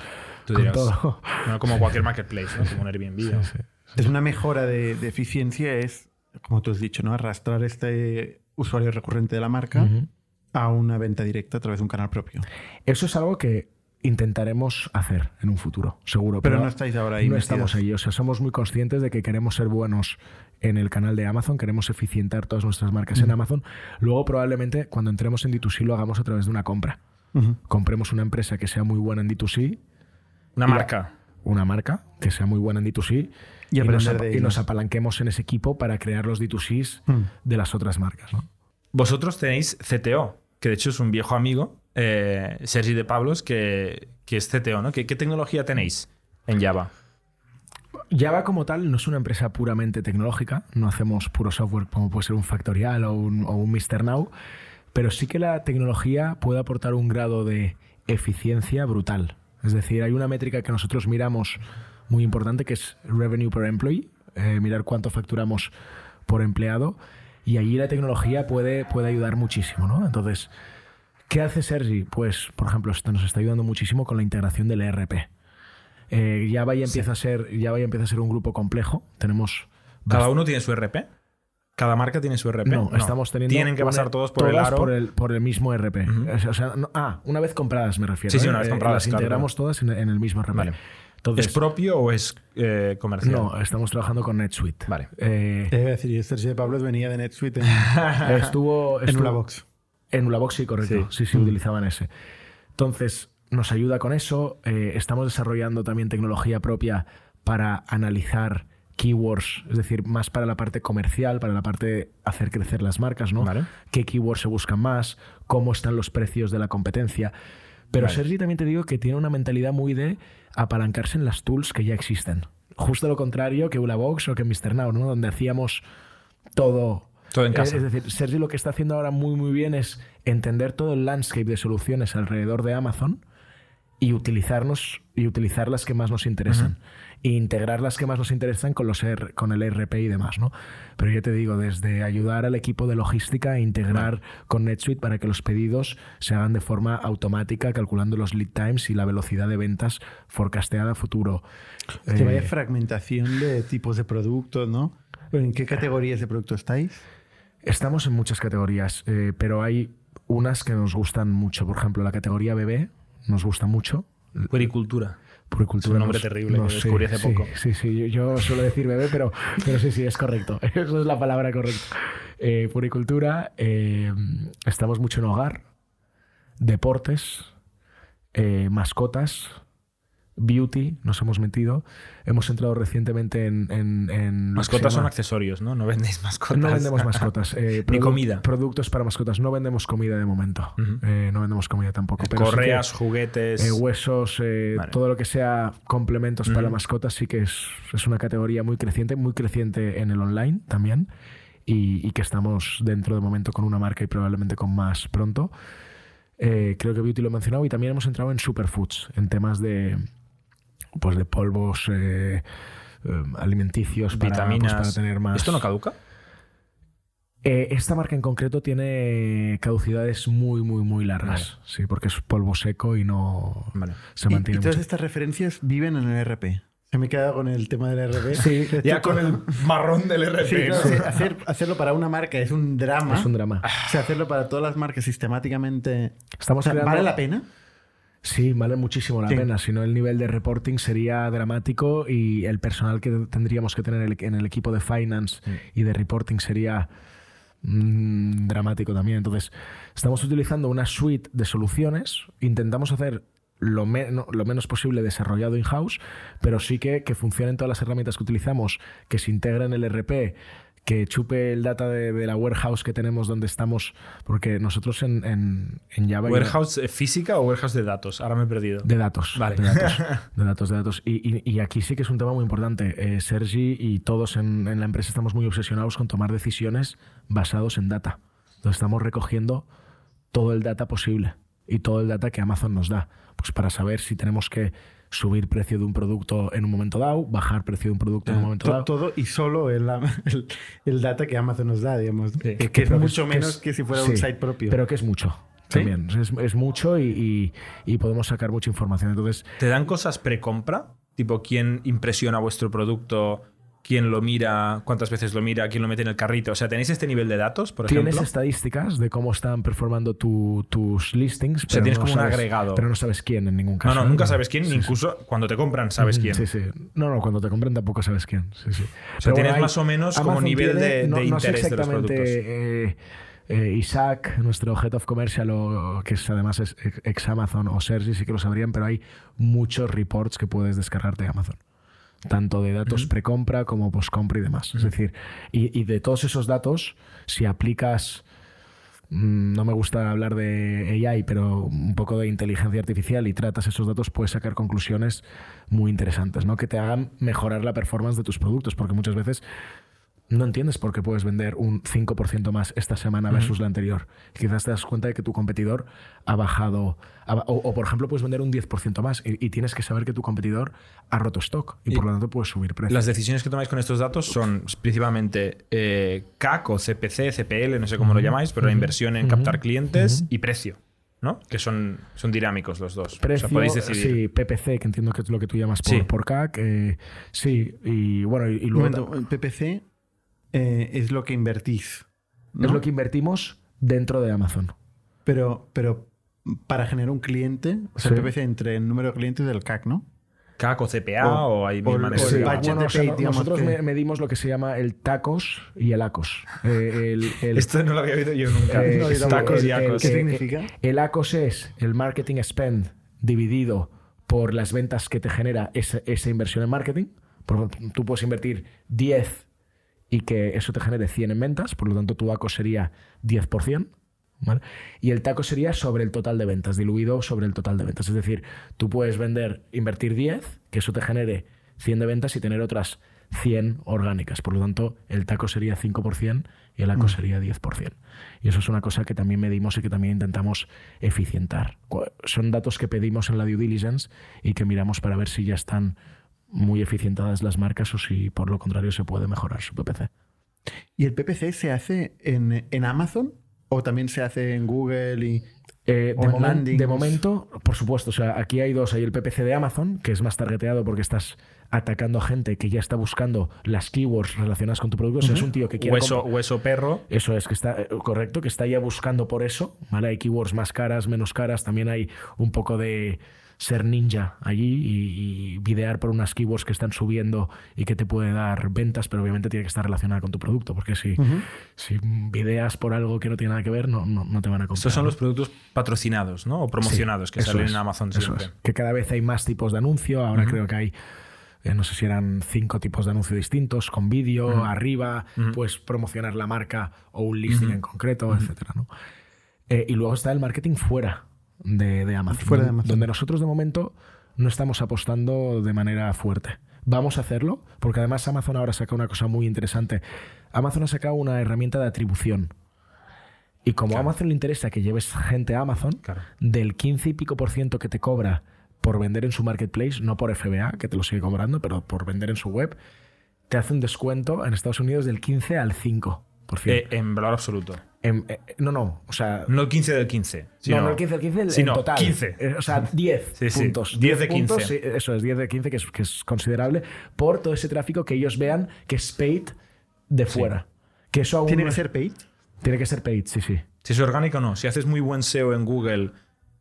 Tú con dirás, todo. No como cualquier marketplace, ¿no? como un Airbnb. Es una mejora de, de eficiencia, es, como tú has dicho, ¿no? Arrastrar este usuario recurrente de la marca a una venta directa a través de un canal propio. Eso es algo que intentaremos hacer en un futuro, seguro. Pero no estáis ahora ahí No metidos. estamos ahí. O sea, somos muy conscientes de que queremos ser buenos en el canal de Amazon, queremos eficientar todas nuestras marcas en Amazon. Luego, probablemente, cuando entremos en D2C, lo hagamos a través de una compra. Compremos una empresa que sea muy buena en D2C, Una marca. una marca que sea muy buena en D2C, Y nos, y nos apalanquemos en ese equipo para crear los D2Cs Mm. de las otras marcas. ¿no? Vosotros tenéis CTO, que de hecho es un viejo amigo, eh, Sergi de Pablos, que, es CTO, ¿no? ¿Qué, tecnología tenéis en Java? Java como tal no es una empresa puramente tecnológica, no hacemos puro software como puede ser un Factorial o un, o Mr. Now, pero sí que la tecnología puede aportar un grado de eficiencia brutal. Es decir, hay una métrica que nosotros miramos muy importante que es revenue per employee, eh, mirar cuánto facturamos por empleado, y allí la tecnología puede, puede ayudar muchísimo. ¿no? Entonces, ¿qué hace Sergi? Pues, por ejemplo, esto nos está ayudando muchísimo con la integración del ERP. Eh, Java ya empieza a ser ya empieza a ser un grupo complejo. Tenemos ¿Cada uno tiene su RP? ¿Cada marca tiene su RP? no, estamos teniendo Tienen que una- pasar todos por el aro. por el, por el mismo RP. O sea, no- ah, una vez compradas me refiero. Sí, sí, ¿eh? una vez Eh, compradas, Las claro, integramos todas en, en el mismo RP. Vale. Entonces, ¿Es propio o es eh, comercial? no, estamos trabajando con NetSuite. Vale. Eh, Te iba a decir, y Sergio de Pablos venía de NetSuite en, estuvo, en estuvo- Ulabox. En Ulabox, sí, correcto. Sí, sí, utilizaban ese. Entonces, nos ayuda con eso. Eh, estamos desarrollando también tecnología propia para analizar keywords, es decir, más para la parte comercial, para la parte de hacer crecer las marcas, ¿no? Vale. ¿Qué keywords se buscan más? ¿Cómo están los precios de la competencia? Pero Vale. Sergi también te digo que tiene una mentalidad muy de apalancarse en las tools que ya existen. Justo lo contrario que Ulabox o que Mr. Now, ¿no? Donde hacíamos todo Todo en eh, casa. Es decir, Sergi lo que está haciendo ahora muy muy bien es entender todo el landscape de soluciones alrededor de Amazon y utilizarnos y utilizar las que más nos interesan e integrar las que más nos interesan con los R- con el ERP y demás, ¿no? Pero yo te digo desde ayudar al equipo de logística a integrar con NetSuite para que los pedidos se hagan de forma automática calculando los lead times y la velocidad de ventas forecasteada a futuro. Que Eh, vaya fragmentación de tipos de productos, ¿no? ¿En qué categorías de producto estáis? Estamos en muchas categorías, eh, pero hay unas que nos gustan mucho. Por ejemplo, la categoría bebé nos gusta mucho. Puericultura. Puricultura. Es un nombre nos- terrible que nos- descubrí hace sí, poco. Sí, sí, yo, yo suelo decir bebé, pero, pero sí, sí, es correcto. Esa es la palabra correcta. Eh, puricultura, eh, estamos mucho en hogar, deportes, mascotas, beauty, nos hemos metido. Hemos entrado recientemente en... Mascotas son accesorios, ¿no? No vendéis mascotas. no vendemos mascotas. eh, Ni comida. Productos para mascotas. No vendemos comida de momento. Eh, no vendemos comida tampoco. Pero sí que, Correas, juguetes. eh, huesos, eh, Vale. todo lo que sea complementos para Ujú. mascotas sí que es, es una categoría muy creciente, muy creciente en el online también. Y, y que estamos dentro de momento con una marca y probablemente con más pronto. Eh, creo que Beauty lo he mencionado y también hemos entrado en superfoods, en temas de pues de polvos eh, eh, alimenticios para, pues, vitaminas. para tener más. ¿Esto no caduca? Eh, esta marca en concreto tiene caducidades muy, muy, muy largas. Sí, porque es polvo seco y no Vale. se Y, mantiene y todas mucho. estas referencias viven en el RP. Se me he quedado con el tema del RP. Sí, Ya con el marrón del RP. Sí, claro, ¿no? sí, hacer- hacerlo para una marca es un drama. Es un drama. O sea, hacerlo para todas las marcas sistemáticamente. Estamos O sea, creando- ¿Vale la pena? Sí, vale muchísimo la Sí. pena. Si no, el nivel de reporting sería dramático y el personal que tendríamos que tener en el- equipo de finance y de reporting sería mm, dramático también. Entonces, estamos utilizando una suite de soluciones. Intentamos hacer lo, me- no- lo menos posible desarrollado in-house, pero sí que, que funcionen todas las herramientas que utilizamos, que se integren en el RP, que chupe el data de, de la warehouse que tenemos donde estamos, porque nosotros en, en, en Java... ¿Warehouse eh, física o warehouse de datos? Ahora me he perdido. De datos. Vale. De datos, de datos. de datos. Y, y- y aquí sí que es un tema muy importante. Eh, Sergi y todos en, en la empresa estamos muy obsesionados con tomar decisiones basados en data. Entonces estamos recogiendo todo el data posible y todo el data que Amazon nos da. Pues para saber si tenemos que subir precio de un producto en un momento dado, bajar precio de un producto en un momento To- dado. Todo y solo el, el, el data que Amazon nos da, digamos. Sí. Que, que es mucho es- menos es- que si fuera sí, un site propio. Pero que es mucho. ¿Sí? También. Es, es mucho y, y- y podemos sacar mucha información. Entonces, ¿Te dan cosas precompra? Tipo, ¿quién impresiona vuestro producto? ¿Quién lo mira? ¿Cuántas veces lo mira? ¿Quién lo mete en el carrito? O sea, ¿tenéis este nivel de datos, por Tienes ejemplo? estadísticas de cómo están performando tu- tus listings. O sea, tienes como un sabes- agregado. Pero no sabes quién en ningún No, caso. no, ¿eh? nunca sabes quién, Sí, incluso cuando te compran sabes quién. Sí, sí. No, no, cuando te compran tampoco sabes quién. Sí, sí. O sea, tienes más o menos como nivel de- no, de no sé interés de los productos. eh, eh, Isaac, nuestro Head of Commercial, o, que es, además es ex Amazon, o Sergi, sí que lo sabrían, pero hay muchos reports que puedes descargarte de Amazon. Tanto de datos precompra como postcompra y demás. Es decir, y, y de todos esos datos, si aplicas mm, no me gusta hablar de AI, pero un poco de inteligencia artificial y tratas esos datos, puedes sacar conclusiones muy interesantes, ¿no? Que te hagan mejorar la performance de tus productos, porque muchas veces no entiendes por qué puedes vender un 5% más esta semana versus la anterior. Quizás te das cuenta de que tu competidor ha bajado, ha o, o, por ejemplo puedes vender un 10% más y, y tienes que saber que tu competidor ha roto stock y, Y por lo tanto puedes subir precios. Las decisiones que tomáis con estos datos son principalmente eh, CAC o CPC, CPL, no sé cómo lo llamáis, pero la inversión en captar clientes y precio, ¿no? Que son, son dinámicos los dos. Precio, o sea, podéis decidir. sí, PPC, que entiendo que es lo que tú llamas por, Sí. por CAC. eh, sí, y bueno, y, luego momento, el PPC eh, es lo que invertís. ¿no? es lo que invertimos dentro de Amazon. Pero, pero para generar un cliente, o sea, Sí. el PPC entre el número de clientes del CAC, ¿no? CAC o CPA o, O- hay mil maneras budget bueno, de o sea, no- nosotros que- medimos lo que se llama el tacos y el ACOS. Eh, el, el- Esto no lo había oído yo nunca. Eh, No, yo tampoco. Tacos y el- el- acos. ¿Qué eh, significa? El ACOS es el marketing spend dividido por las ventas que te genera esa, esa inversión en marketing. Por tú puedes invertir 10 y que eso te genere 100 en ventas, por lo tanto tu ACOS sería 10%. ¿vale? Y el taco sería sobre el total de ventas, diluido sobre el total de ventas. Es decir, tú puedes vender, invertir 10, que eso te genere 100 de ventas y tener otras 100 orgánicas. Por lo tanto, el taco sería 5% y el ACO sería 10%. Y eso es una cosa que también medimos y que también intentamos eficientar. Son datos que pedimos en la due diligence y que miramos para ver si ya están muy eficientadas las marcas o si por lo contrario se puede mejorar su PPC. ¿Y el PPC se hace en, en Amazon o también se hace en Google y Eh, de, momen- de momento, por supuesto, o sea, aquí hay dos. Hay el PPC de Amazon, que es más targeteado porque estás atacando a gente que ya está buscando las keywords relacionadas con tu producto. O sea, es un tío que quiere... Hueso, hueso perro. Eso es, que está eh, correcto, que está ya buscando por eso. ¿vale? Hay keywords más caras, menos caras. También hay un poco de ser ninja allí y, y videar por unas keywords que están subiendo y que te puede dar ventas, pero obviamente tiene que estar relacionada con tu producto, porque si, si videas por algo que no tiene nada que ver, no, no, no te van a comprar. Estos son ¿no? los productos patrocinados, ¿no? O promocionados Sí, que salen es, en Amazon siempre. es. Que cada vez hay más tipos de anuncio. Ahora creo que hay, eh, no sé si eran cinco tipos de anuncio distintos, con vídeo, arriba, puedes promocionar la marca o un listing en concreto, etcétera, ¿no? Eh, y luego está el marketing fuera de, de Amazon. Fuera de donde- Amazon. Donde nosotros de momento no estamos apostando de manera fuerte. Vamos a hacerlo, porque además Amazon ahora saca una cosa muy interesante. Amazon ha sacado una herramienta de atribución. Y como a Amazon le interesa que lleves gente a Amazon, Claro. del 15 y pico por ciento que te cobra por vender en su marketplace, no por FBA, que te lo sigue cobrando, pero por vender en su web, te hace un descuento en Estados Unidos del 15 al 5%. Eh, en valor absoluto. En- eh, no, no, o sea... No el 15 del 15. Sino, no, no el 15 al 15 el- sino en total. 15. Eh, O sea, 10 Sí, sí. puntos. 10 de puntos, 15. sí, eso es, 10 de 15, que es, que es considerable, por todo ese tráfico que ellos vean que es paid de fuera. Que eso aún tiene no que es- ser paid. Tiene que ser paid, sí, sí. Si es orgánico o no. Si haces muy buen SEO en Google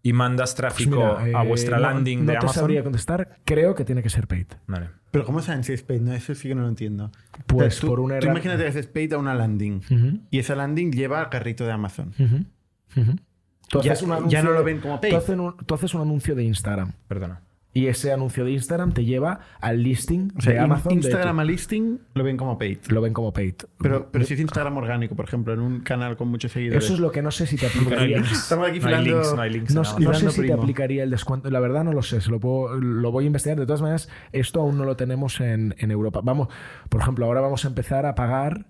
y mandas Pues tráfico mira, a eh, vuestra no- landing no de te Amazon. sabría contestar. Creo que tiene que ser paid. Vale. Pero ¿cómo saben si es paid? No, eso sí que no lo entiendo. Pues O sea, tú, por una tú imagínate que haces paid a una landing y esa landing lleva al carrito de Amazon. Tú Ya- haces un ya anuncio no lo ven como paid. Tú haces, un, tú haces un anuncio de Instagram. Perdona. Y ese anuncio de Instagram te lleva al listing O sea, de Amazon. de Instagram tu- a listing lo ven como paid. lo ven como paid. Pero, pero si es Instagram orgánico, por ejemplo, en un canal con muchos seguidores. Eso es lo que no sé si te aplicaría. Estamos aquí no hay filando- links, no hay links No, no sé si te aplicaría el descuento. La verdad no lo sé. Se lo, puedo- lo voy a investigar. De todas maneras, esto aún no lo tenemos en, en Europa. Vamos, por ejemplo, ahora vamos a empezar a pagar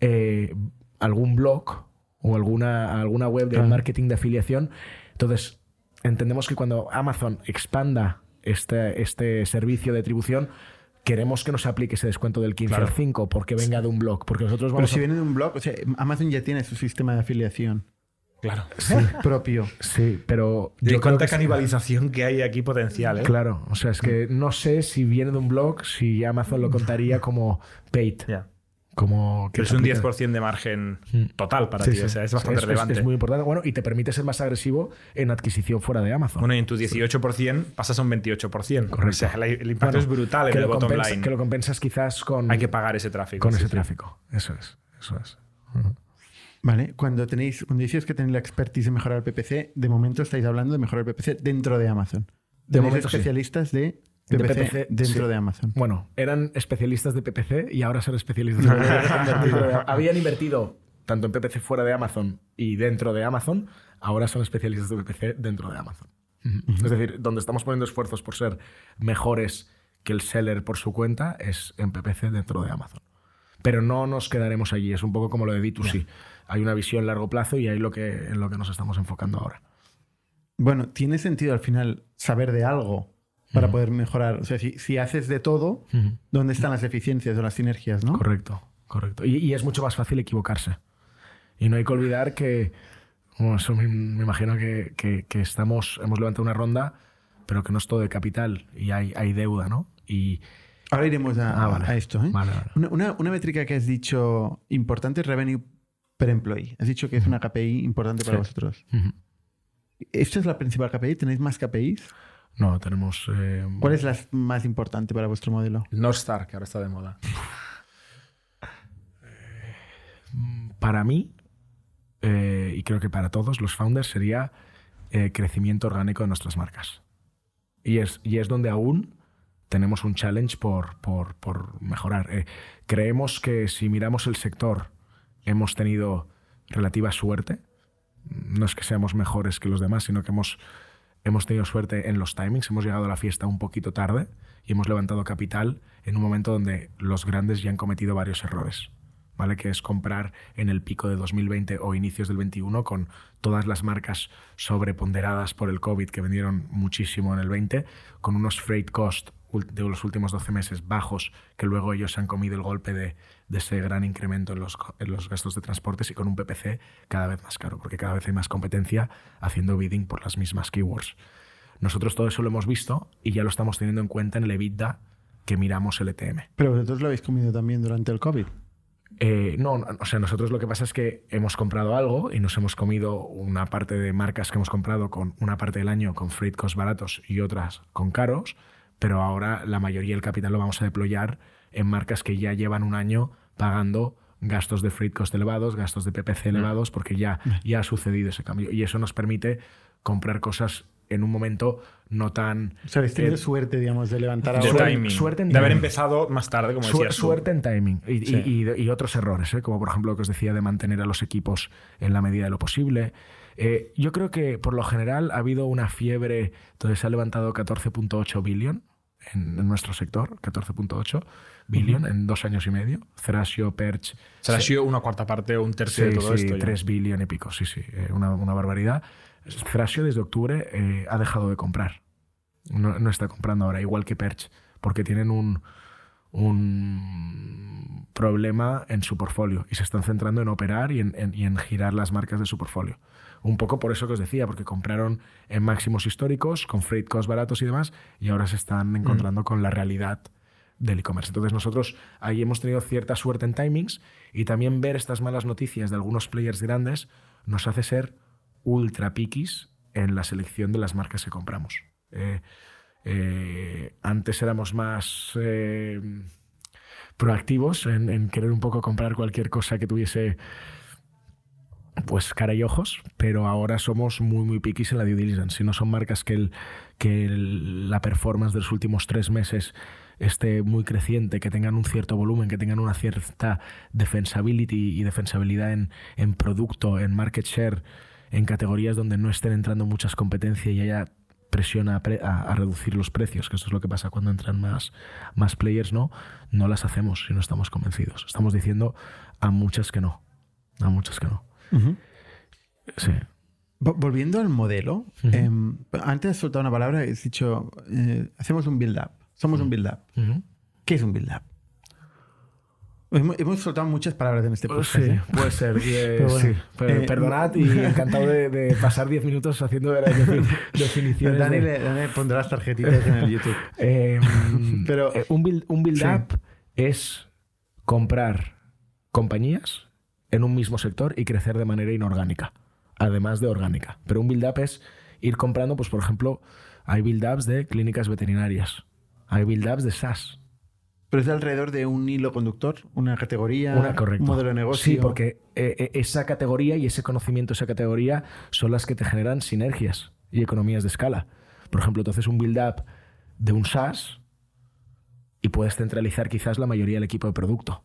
eh, algún blog o alguna, alguna web de marketing de afiliación. Entonces, entendemos que cuando Amazon expanda este, este servicio de atribución, queremos que nos aplique ese descuento del 15 al 5 porque venga de un blog. Porque nosotros Pero vamos si a... viene de un blog, o sea, Amazon ya tiene su sistema de afiliación Claro. propio. Sí, pero... Creo cuánta que sí. canibalización que hay aquí potencial, ¿eh? Claro, o sea, es que no sé si viene de un blog, si Amazon lo contaría como paid, Ya. Como que Pero es un aplica- 10% de margen Mm. total para Sí, ti. sí. O sea, es bastante relevante. Es, muy importante. Bueno, y te permite ser más agresivo en adquisición fuera de Amazon. Bueno, y en tu 18% pasas a un 28%. Correcto. O sea, el impacto Bueno, es brutal en el lo bottom compensa- line. Que lo compensas quizás con, Hay que pagar ese tráfico. con sí, ese sí. tráfico. Eso es, eso es. Vale, cuando tenéis, cuando dices que tenéis la expertise de mejorar el PPC, de momento estáis hablando de mejorar el PPC dentro de Amazon. De momento sí. especialistas de De PPC, dentro sí. de Amazon. Bueno, eran especialistas de PPC y ahora son especialistas de PPC. Habían invertido tanto en PPC fuera de Amazon y dentro de Amazon, ahora son especialistas de PPC dentro de Amazon. Es decir, donde estamos poniendo esfuerzos por ser mejores que el seller por su cuenta es en PPC dentro de Amazon. Pero no nos quedaremos allí, es un poco como lo de D2C. Hay una visión largo plazo y ahí lo que, en lo que nos estamos enfocando ahora. Bueno, tiene sentido al final saber de algo para poder mejorar. O sea, si, si haces de todo, ¿dónde están las eficiencias o las sinergias, no? Correcto, correcto. Y, y es mucho más fácil equivocarse. Y no hay que olvidar que, bueno, eso me, me imagino que, que- que estamos, hemos levantado una ronda, pero que no es todo de capital y hay, hay deuda, ¿no? Y Ahora iremos a, Ah, vale. a esto. ¿eh? Vale, vale. Una, una- una métrica que has dicho importante es revenue per employee. Has dicho que es una KPI importante para Sí. vosotros. Ujú. ¿Esta es la principal KPI? ¿Tenéis más KPIs? No, tenemos... eh, ¿Cuál es la más importante para vuestro modelo? El North Star, que ahora está de moda. Para mí, eh, y creo que para todos los founders, sería eh, crecimiento orgánico de nuestras marcas. Y es, y es donde aún tenemos un challenge por, por- por mejorar. Eh, creemos que si miramos el sector, hemos tenido relativa suerte. No es que seamos mejores que los demás, sino que hemos, hemos tenido suerte en los timings. Hemos llegado a la fiesta un poquito tarde y hemos levantado capital en un momento donde los grandes ya han cometido varios errores. ¿Vale? Que es comprar en el pico de 2020 o inicios del 21 con todas las marcas sobreponderadas por el COVID que vendieron muchísimo en el 20, con unos freight cost de los últimos 12 meses bajos, que luego ellos han comido el golpe de, de ese gran incremento en los, en los gastos de transportes y con un PPC cada vez más caro, porque cada vez hay más competencia haciendo bidding por las mismas keywords. Nosotros todo eso lo hemos visto y ya lo estamos teniendo en cuenta en el EBITDA que miramos el ETM. Pero vosotros lo habéis comido también durante el COVID. Eh, no, no, o sea, nosotros lo que pasa es que hemos comprado algo y nos hemos comido una parte de marcas que hemos comprado con una parte del año con freight costs baratos y otras con caros, pero ahora la mayoría del capital lo vamos a deployar en marcas que ya llevan un año pagando gastos de freight cost elevados, gastos de PPC elevados, porque ya, ya ha sucedido ese cambio. Y eso nos permite comprar cosas en un momento no tan... O sea, eh, suerte, digamos, de levantar De ahora. Suerte- timing. suerte en de haber timing. empezado más tarde, como Su- decías tú. suerte en timing y, y- Sí. y- y otros errores, ¿eh? como por ejemplo lo que os decía de mantener a los equipos en la medida de lo posible. Eh, yo creo que por lo general ha habido una fiebre, entonces se ha levantado 14.8 billion en, en nuestro sector, 14.8 billion en dos años y medio. Thrasio, Perch, Será sido una cuarta parte o un tercio de todo sí, esto. ya. 3 billion y pico, sí, sí, eh, una, una barbaridad. Thrasio desde octubre eh, ha dejado de comprar. No, no está comprando ahora, igual que Perch, porque tienen un, un problema en su portfolio y se están centrando en operar y en, en- y en girar las marcas de su portfolio. Un poco por eso que os decía, porque compraron en máximos históricos, con freight costs baratos y demás, y ahora se están encontrando con la realidad del e-commerce. Entonces nosotros ahí hemos tenido cierta suerte en timings y también ver estas malas noticias de algunos players grandes nos hace ser ultra piquis en la selección de las marcas que compramos. Eh, eh, antes éramos más eh, proactivos en, querer un poco comprar cualquier cosa que tuviese pues cara y ojos, pero ahora somos muy, muy piquis en la due diligence. Si no son marcas que, que la performance de los últimos tres meses esté muy creciente, que tengan un cierto volumen, que tengan una cierta defensability y defensabilidad en, en producto, en market share, en categorías donde no estén entrando muchas competencias y haya presión a, pre- a- a reducir los precios, que eso es lo que pasa cuando entran más, más players, ¿no? No las hacemos si no estamos convencidos. Estamos diciendo a muchas que no. A muchas que no. Sí. Vo- Volviendo al modelo, em, antes has soltado una palabra y has dicho, eh, hacemos un build-up, somos un build-up. ¿Qué es un build-up? Hemos, hemos soltado muchas palabras en este podcast. Sí, ¿eh? puede ser. eh, Pero bueno, sí. Pero eh, perdonad y encantado de, de pasar 10 minutos haciendo de definiciones. Dani, de- le, Dani pondrá las tarjetitas en el YouTube. Eh, Pero- un build, un build Sí. up es comprar compañías en un mismo sector y crecer de manera inorgánica, además de orgánica. Pero un build up es ir comprando, pues por ejemplo, hay build ups de clínicas veterinarias, hay build ups de SaaS. Pero es alrededor de un hilo conductor, una categoría, Una, un modelo de negocio. Sí, porque eh, eh, esa categoría y ese conocimiento, esa categoría, son las que te generan sinergias y economías de escala. Por ejemplo, tú haces un build-up de un SaaS y puedes centralizar quizás la mayoría del equipo de producto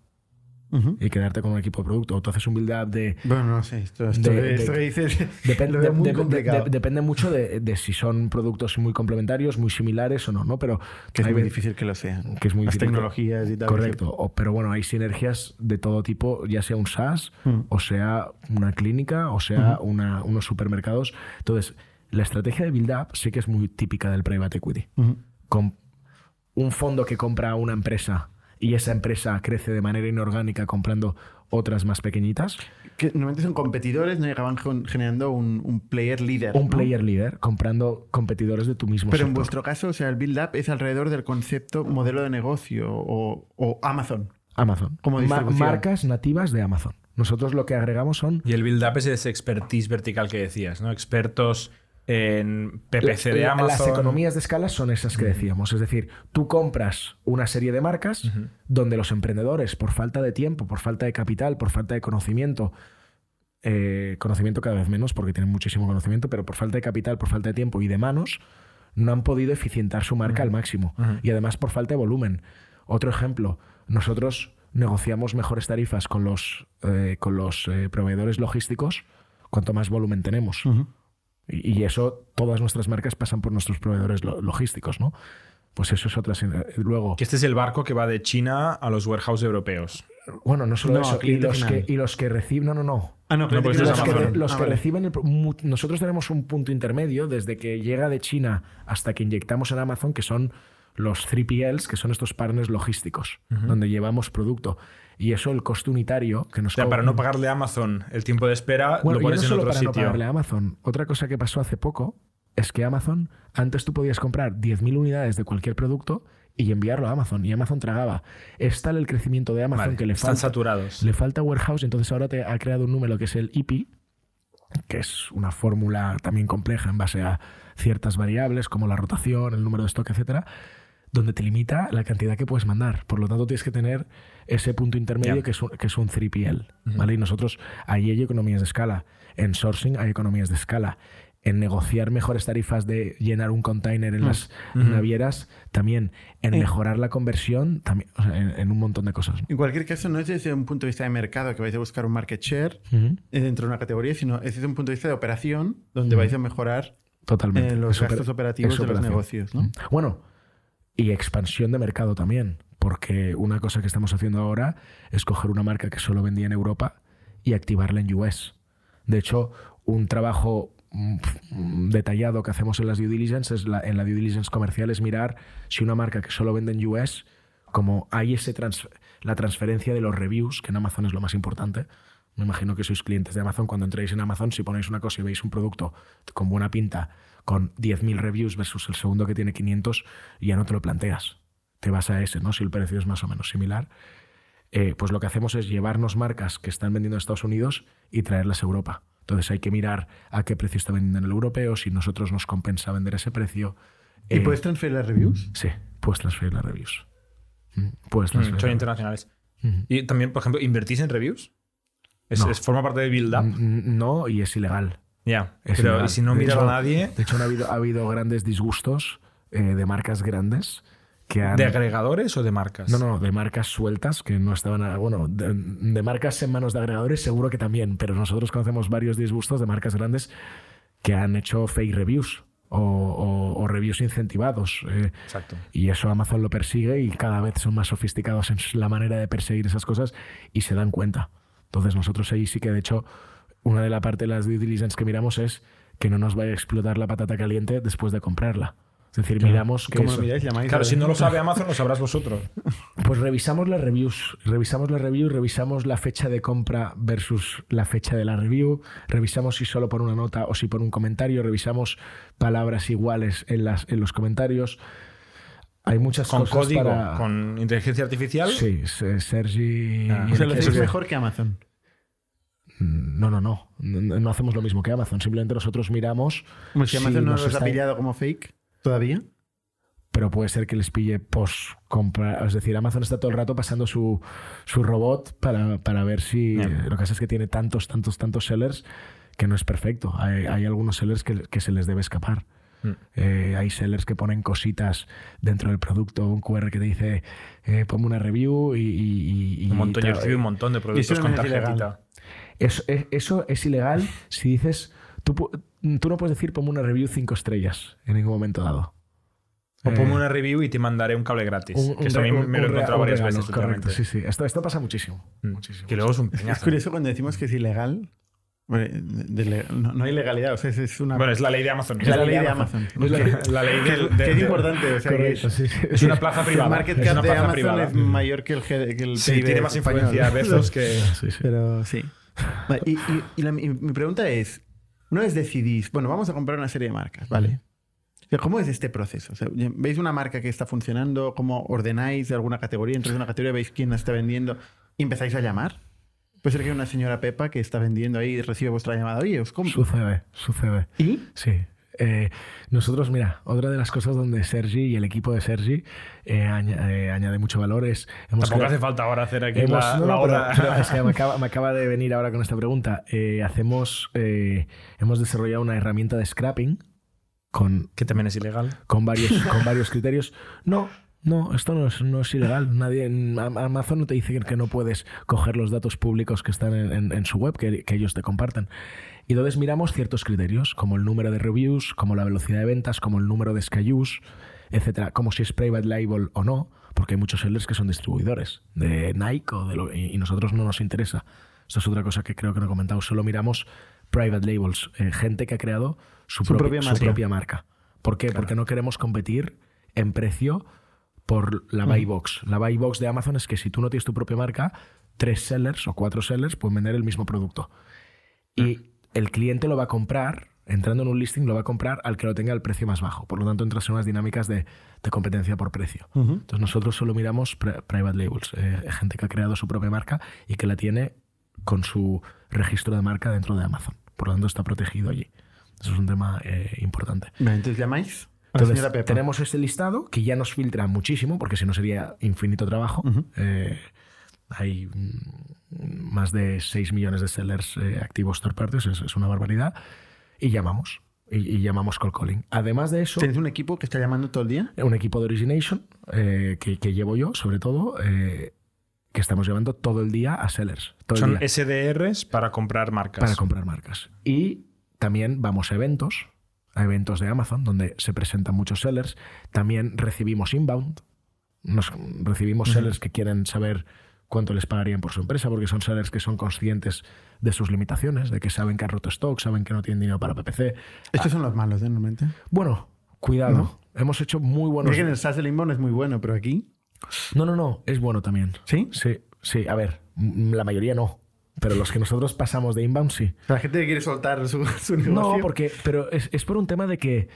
Y quedarte con un equipo de producto. O tú haces un build-up de... Bueno, no sé, esto, esto, De- esto de- que dices Depende, lo veo de- muy de- complicado. de- depende mucho de, de si son productos muy complementarios, muy similares o no, ¿no? Pero que es hay muy difícil que lo sean. que es muy Las difícil tecnologías y tal. Correcto. O- pero bueno, hay sinergias de todo tipo, ya sea un SaaS, Mm. o sea una clínica, o sea una- unos supermercados. Entonces, la estrategia de Build Up sí que es muy típica del private equity. Con un fondo que compra a una empresa y esa empresa crece de manera inorgánica comprando otras más pequeñitas. Que normalmente son competidores, no llegaban con- generando un, un player líder. Un ¿no? player leader comprando competidores de tu mismo Pero en vuestro caso, o sea, el build-up es alrededor del concepto modelo de negocio o, o Amazon. Amazon. Como Ma- marcas nativas de Amazon. Nosotros lo que agregamos son Y el build-up es ese expertise vertical que decías, ¿no? Expertos en PPC de Amazon. Las economías de escala son esas que decíamos. Es decir, tú compras una serie de marcas donde los emprendedores, por falta de tiempo, por falta de capital, por falta de conocimiento, eh, conocimiento cada vez menos porque tienen muchísimo conocimiento, pero por falta de capital, por falta de tiempo y de manos, no han podido eficientar su marca al máximo. Y además por falta de volumen. Otro ejemplo, nosotros negociamos mejores tarifas con los, eh, con los eh, proveedores logísticos cuanto más volumen tenemos. Y, eso, todas nuestras marcas pasan por nuestros proveedores lo- logísticos, ¿no? Pues eso es otra. Luego, Que este es el barco que va de China a los warehouse europeos. bueno, no solo No, eso, y los, que, y los que reciben, no, no, no. Ah, no, No, pues Los que, los Ah, que vale. reciben el nosotros tenemos un punto intermedio desde que llega de China hasta que inyectamos en Amazon, que son los 3PLs, que son estos partners logísticos, donde llevamos producto. Y eso, el coste unitario que nos O sea, para no pagarle a Amazon el tiempo de espera, Bueno, lo pones no en solo otro para no pagarle a Amazon. Otra cosa que pasó hace poco es que Amazon, antes tú podías comprar 10.000 unidades de cualquier producto y enviarlo a Amazon. Y Amazon tragaba. Es tal el crecimiento de Amazon Vale, que le están falta, saturados. le falta warehouse. Entonces ahora te ha creado un número que es el IP, que es una fórmula también compleja en base a ciertas variables como la rotación, el número de stock, etcétera, donde te limita la cantidad que puedes mandar. Por lo tanto, tienes que tener ese punto intermedio que, es un, que es un 3PL. ¿vale? Y nosotros, ahí hay economías de escala. En sourcing hay economías de escala. En negociar mejores tarifas de llenar un container en las navieras, también. En mejorar la conversión, también. o sea, en, en un montón de cosas. En cualquier caso, no es desde un punto de vista de mercado que vais a buscar un market share eh, dentro de una categoría, sino es desde un punto de vista de operación donde vais a mejorar Totalmente. eh, los Es gastos operativos de los negocios. ¿no? Bueno, y expansión de mercado también, porque una cosa que estamos haciendo ahora es coger una marca que solo vendía en Europa y activarla en US. De hecho, un trabajo mm, detallado que hacemos en las due es la, en la due diligence comercial es mirar si una marca que solo vende en US, como hay ese la transferencia de los reviews, que en Amazon es lo más importante. Me imagino que sois clientes de Amazon. Cuando entréis en Amazon, si ponéis una cosa y veis un producto con buena pinta, con 10.000 reviews versus el segundo que tiene 500, ya no te lo planteas. Te vas a ese, ¿no? Si el precio es más o menos similar. Eh, pues lo que hacemos es llevarnos marcas que están vendiendo en Estados Unidos y traerlas a Europa. Entonces hay que mirar a qué precio está vendiendo en el europeo, si nosotros nos compensa vender ese precio. ¿Y Eh, puedes transferir las reviews? Sí, puedes transferir las reviews. Mm, Puedes Mm, transferir. son internacionales. Y también, por ejemplo, ¿invertís en reviews? Es, No. es- forma parte de build up. N- No, y es ilegal. Ya. Es Pero ilegal. ¿y si no De mira a nadie, De hecho, ha habido, ha habido grandes disgustos eh, de marcas grandes que han. ¿de agregadores o de marcas? no, no, de marcas sueltas que no estaban. a- bueno, de, de marcas en manos de agregadores, seguro que también, pero nosotros conocemos varios disgustos de marcas grandes que han hecho fake reviews o, o- o reviews incentivados. eh, Exacto. y eso Amazon lo persigue y cada vez son más sofisticados en la manera de perseguir esas cosas y se dan cuenta. Entonces nosotros ahí sí que de hecho una de la parte de las due diligence que miramos es que no nos vaya a explotar la patata caliente después de comprarla. Es decir, miramos que ¿Cómo eso- lo miráis? ¿Llamáis Claro, si no lo sabe Amazon, lo sabrás vosotros. pues revisamos las reviews, revisamos las reviews, revisamos la fecha de compra versus la fecha de la review, revisamos si solo por una nota o si por un comentario, revisamos palabras iguales en, las, en los comentarios. Hay muchas Con cosas código, para... con inteligencia artificial. Sí, se- Sergi... Ah. y O sea, lo hacéis mejor que Amazon. No, no, no, no. No hacemos lo mismo que Amazon. Simplemente nosotros miramos. Como si si Amazon no nos los ha pillado como fake todavía. Pero puede ser que les pille post compra. Es decir, Amazon está todo el rato pasando su, su robot para, para ver si. Lo que pasa es que tiene tantos, tantos, tantos sellers que no es perfecto. Hay, hay algunos sellers que, que se les debe escapar. Mm. Eh, hay sellers que ponen cositas dentro del producto, un QR que te dice eh, ponme una review y. y- y- Un montón, y yo tal. recibo un montón de productos con es. Eso, es- eso es ilegal si dices. Tú, tú no puedes decir ponme una review cinco estrellas en ningún momento dado. O Eh, ponme una review y te mandaré un cable gratis. un- que un eso a mí re- me lo he un re- encontrado un varias regalo, veces correcto, últimamente. sí, sí. Esto, esto pasa muchísimo. Mm. muchísimo. Que luego es un Es peñazo. curioso cuando decimos que es ilegal. Bueno, de- de- no, no hay legalidad, o sea, es, una. Bueno, es la ley de Amazon. es la ley de Amazon. Es la- La ley Que, de, que de- es de- importante. O sea, Correcto, es, sí, sí. Es una plaza el privada. market es cap una de plaza Amazon privada. es mayor que el, que el Sí, PIB tiene más español. influencia a veces que. Sí, sí. Pero sí. Vale, y y- y la- y mi pregunta es: una vez decidís, bueno, vamos a comprar una serie de marcas, ¿vale? O sea, ¿Cómo es este proceso? O sea, ¿Veis una marca que está funcionando? ¿Cómo ordenáis de alguna categoría? Entráis en una categoría, veis quién la está vendiendo y empezáis a llamar. Puede ser que una señora Pepa que está vendiendo ahí y recibe vuestra llamada. Oye, os compro. Sucede, sucede. ¿Y? Sí. Eh, nosotros, mira, otra de las cosas donde Sergi y el equipo de Sergi eh, añ- eh, añade mucho valor es. Hemos Tampoco hace falta ahora hacer aquí hemos- la, no, la no, pero- hora. pero me acaba, me acaba de venir ahora con esta pregunta. Eh, hacemos. hemos desarrollado una herramienta de scrapping con Que también es ilegal. con varios, con varios criterios. No, no, esto no es, no es ilegal. Nadie, en Am- Amazon no te dice que no puedes coger los datos públicos que están en, en- en su web, que, que ellos te comparten. Y entonces miramos ciertos criterios, como el número de reviews, como la velocidad de ventas, como el número de SKUs, etcétera, como si es private label o no, porque hay muchos sellers que son distribuidores de Nike o de lo, y, nosotros no nos interesa. Esto es otra cosa que creo que no he comentado. Solo miramos private labels, eh, gente que ha creado su, Su propi- propia su marca. propia marca. ¿Por qué? Porque no queremos competir en precio por la buy box. La buy box de Amazon es que si tú no tienes tu propia marca, tres sellers o cuatro sellers pueden vender el mismo producto. Y el cliente lo va a comprar, entrando en un listing, lo va a comprar al que lo tenga al precio más bajo. Por lo tanto, entras en unas dinámicas de, de competencia por precio. Entonces, nosotros solo miramos pri- private labels, eh, gente que ha creado su propia marca y que la tiene con su registro de marca dentro de Amazon. Por lo tanto, está protegido allí. Eso es un tema eh, importante. Entonces llamáis Entonces, tenemos este listado que ya nos filtra muchísimo, porque si no sería infinito trabajo. Eh, hay mm, más de 6 millones de sellers eh, activos third parties, es, es una barbaridad. Y llamamos. Y, y llamamos call calling. Además de eso, ¿Tenéis un equipo que está llamando todo el día? un equipo de origination eh, que, que llevo yo, sobre todo, eh, que estamos llevando todo el día a sellers. Todo el Son día SDRs para comprar marcas. para comprar marcas. Y también vamos a eventos, a eventos de Amazon, donde se presentan muchos sellers. También recibimos inbound. Nos recibimos sellers que quieren saber cuánto les pagarían por su empresa, porque son sellers que son conscientes de sus limitaciones, de que saben que han roto stock, saben que no tienen dinero para PPC. Estos son los malos, ¿eh? Normalmente. Bueno, cuidado. Hemos hecho muy buenos. Mira que en el SaaS del inbound es muy bueno, pero aquí. No, no, no, es bueno también. ¿Sí? Sí, sí. A ver, la mayoría no. Pero los que nosotros pasamos de inbound, sí. La gente que quiere soltar su, su negocio. No, porque, pero es, es por un tema de que,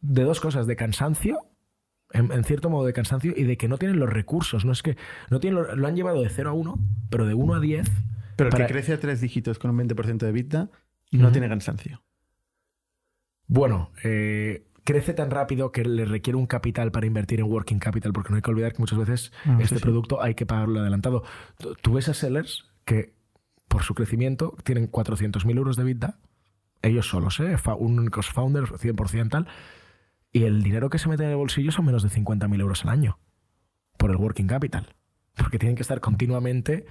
de dos cosas, de cansancio, en, en cierto modo de cansancio, y de que no tienen los recursos. No es que, no tienen lo, lo han llevado de 0 a 1, pero de 1 a 10. Pero el para- que crece a tres dígitos con un 20% de vida no tiene cansancio. Bueno, eh, crece tan rápido que le requiere un capital para invertir en working capital, porque no hay que olvidar que muchas veces Ah, este sí, sí. producto hay que pagarlo adelantado. Tú- ves a sellers que por su crecimiento, tienen 400.000 euros de vida, ellos solos, ¿eh? Fa- un únicos founder, 100% tal, y el dinero que se mete en el bolsillo son menos de 50.000 euros al año por el working capital, porque tienen que estar continuamente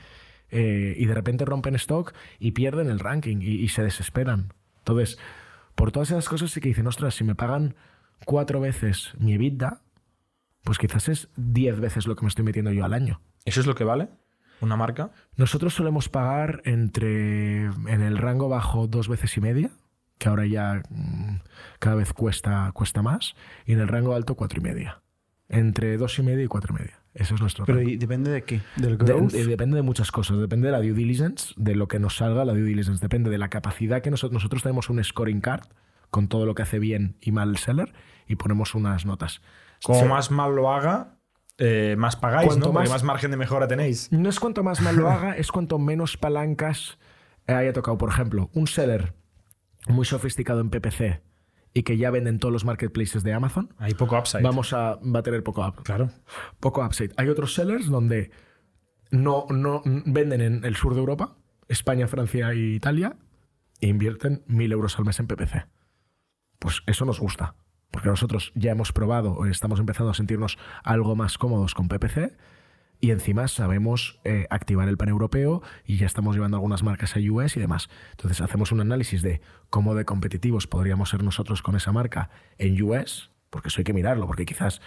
eh, y de repente rompen stock y pierden el ranking y, y se desesperan. Entonces, por todas esas cosas sí que dicen, ostras, si me pagan cuatro veces mi EBITDA, pues quizás es diez veces lo que me estoy metiendo yo al año. ¿Eso es lo que vale? ¿Una marca? Nosotros solemos pagar entre en el rango bajo dos veces y media, que ahora ya mm, cada vez cuesta, cuesta más, y en el rango alto cuatro y media. Entre dos y media y cuatro y media. Ese es nuestro Pero rango. ¿y depende de qué? ¿Del De- growth? de- depende de muchas cosas. Depende de la due diligence, de lo que nos salga la due diligence. Depende de la capacidad que nosotros, nosotros tenemos un scoring card con todo lo que hace bien y mal el seller y ponemos unas notas. Como más mal lo haga, eh, más pagáis, Cuanto ¿no? Porque más margen de mejora tenéis. No es cuanto más mal lo haga, es cuanto menos palancas haya tocado. Por ejemplo, un seller muy sofisticado en PPC y que ya vende en todos los marketplaces de Amazon, Hay poco upside. vamos a, va a tener poco, up- Claro. poco upside. Hay otros sellers donde no, no venden en el sur de Europa, España, Francia e Italia, e invierten mil euros al mes en PPC. Pues eso nos gusta, porque nosotros ya hemos probado o estamos empezando a sentirnos algo más cómodos con PPC y encima sabemos eh, activar el pan europeo y ya estamos llevando algunas marcas a US y demás. Entonces hacemos un análisis de cómo de competitivos podríamos ser nosotros con esa marca en US, porque eso hay que mirarlo, porque quizás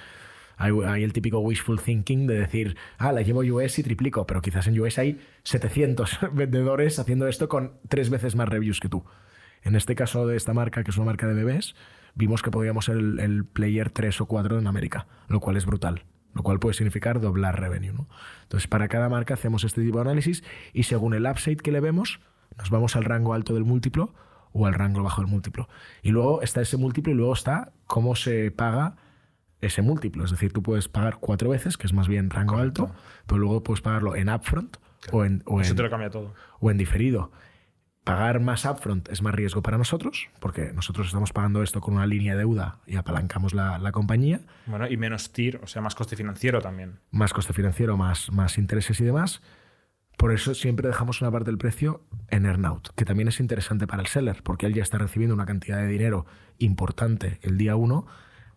hay, el típico wishful thinking de decir, ah, la llevo US y triplico, pero quizás en US hay 700 vendedores haciendo esto con tres veces más reviews que tú. En este caso de esta marca, que es una marca de bebés, vimos que podíamos ser el, el player 3 o 4 en América, lo cual es brutal. Lo cual puede significar doblar revenue. ¿no? Entonces, para cada marca hacemos este tipo de análisis y según el upside que le vemos, nos vamos al rango alto del múltiplo o al rango bajo del múltiplo. Y luego está ese múltiplo y luego está cómo se paga ese múltiplo. Es decir, tú puedes pagar cuatro veces, que es más bien rango alto, pero luego puedes pagarlo en upfront o en, o Eso en- te lo cambia todo. o en diferido. Pagar más upfront es más riesgo para nosotros, porque nosotros estamos pagando esto con una línea de deuda y apalancamos la, la compañía, Bueno, y menos TIR, o sea, más coste financiero también. más coste financiero, más, más intereses y demás. Por eso siempre dejamos una parte del precio en earnout, que también es interesante para el seller, porque él ya está recibiendo una cantidad de dinero importante el día uno,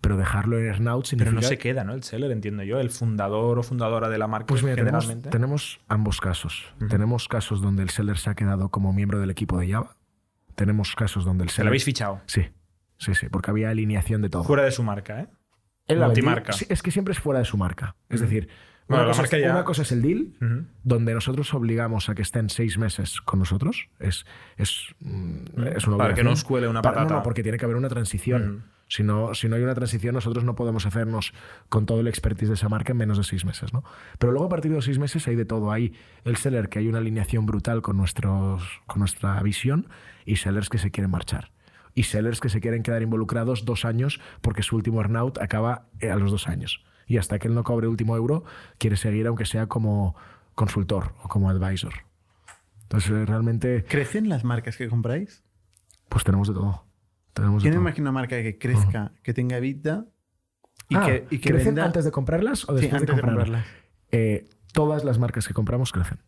pero dejarlo en earnout significa... Pero no se queda, ¿no? El seller, entiendo yo. El fundador o fundadora de la marca Pues mira, tenemos, generalmente. tenemos ambos casos. Tenemos casos donde el seller se ha quedado como miembro del equipo de Java. Tenemos casos donde el Se seller... lo habéis fichado. Sí, sí, sí, porque había alineación de todo. Fuera de su marca, ¿eh? Él la multimarca. Sí, es que siempre es fuera de su marca. Es decir, Bueno, una, cosa es, ya- una cosa es el deal, donde nosotros obligamos a que estén seis meses con nosotros. Es, es, mm, es una Para que no os cuele una Para- no, patata. no, porque tiene que haber una transición. Si, no, si no hay una transición, nosotros no podemos hacernos con todo el expertise de esa marca en menos de seis meses. ¿no? Pero luego, a partir de los seis meses, hay de todo. Hay el seller que hay una alineación brutal con, nuestros, con nuestra visión y sellers que se quieren marchar. Y sellers que se quieren quedar involucrados dos años porque su último earnout acaba eh, a los dos años. Y hasta que él no cobre último euro, quiere seguir aunque sea como consultor o como advisor. Entonces, realmente, ¿Crecen las marcas que compráis? pues tenemos de todo. Tenemos de ¿Quién me todo. imagina una marca que crezca, que tenga vida y Ah, que, y que ¿Crecen venda... antes de comprarlas o Sí, después antes de de comprarlas? Eh, todas las marcas que compramos crecen.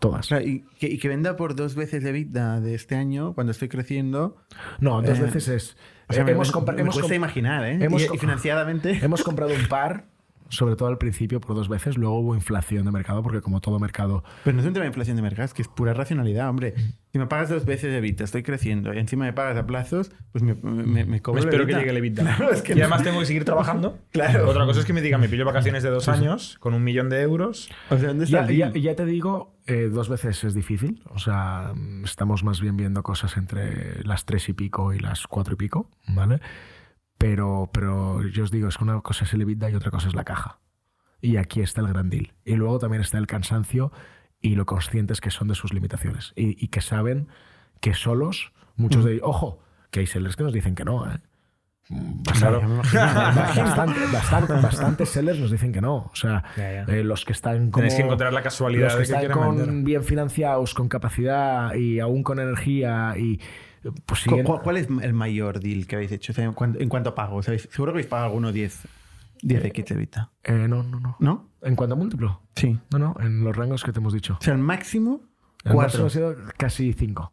Todas. Y, que, y que venda por dos veces de vida de este año, cuando estoy creciendo. No, dos Eh, veces es. O sea, eh, me, hemos, me- compra- me hemos cuesta comp- imaginar, ¿eh? hemos y, financieramente. hemos comprado un par, sobre todo al principio por dos veces, luego hubo inflación de mercado, porque como todo mercado. Pero no es un tema de inflación de mercado, es que es pura racionalidad, hombre. Si me pagas dos veces de vida, estoy creciendo, y encima me pagas a plazos, pues me, me, me Me cobro espero que llegue el EBITDA. Claro, es que y no- además tengo que seguir trabajando. Claro. Otra cosa es que me diga, me pillo vacaciones de dos años con un millón de euros. O sea, ¿dónde está Ya, ya- te digo, eh, dos veces es difícil. O sea, mm, estamos más bien viendo cosas entre las tres y pico y las cuatro y pico, ¿vale? Pero, pero yo os digo, es que una cosa es el EBITDA y otra cosa es la caja. Y aquí está el gran deal. Y luego también está el cansancio y lo conscientes que son de sus limitaciones. Y, y que saben que solos, muchos de ellos, ojo, que hay sellers que nos dicen que no, ¿eh? Claro, imagino. Bastante, bastante, bastantes sellers nos dicen que no. O sea, Ya, ya. eh, los que están como... Tenéis que encontrar la casualidad Los que de que están con vender. bien financiados, con capacidad y aún con energía y pues ¿Cu- siguen- cu- ¿Cuál es el mayor deal que habéis hecho? O sea, en, cuanto, en cuanto a pago, ¿sabéis? Seguro que habéis pagado alguno 10, 10 X de vida. Eh, no, no, no. ¿No? ¿En cuanto a múltiplo? Sí. No, no, en los rangos que te hemos dicho. O sea, el máximo El Cuatro. máximo ha sido casi cinco.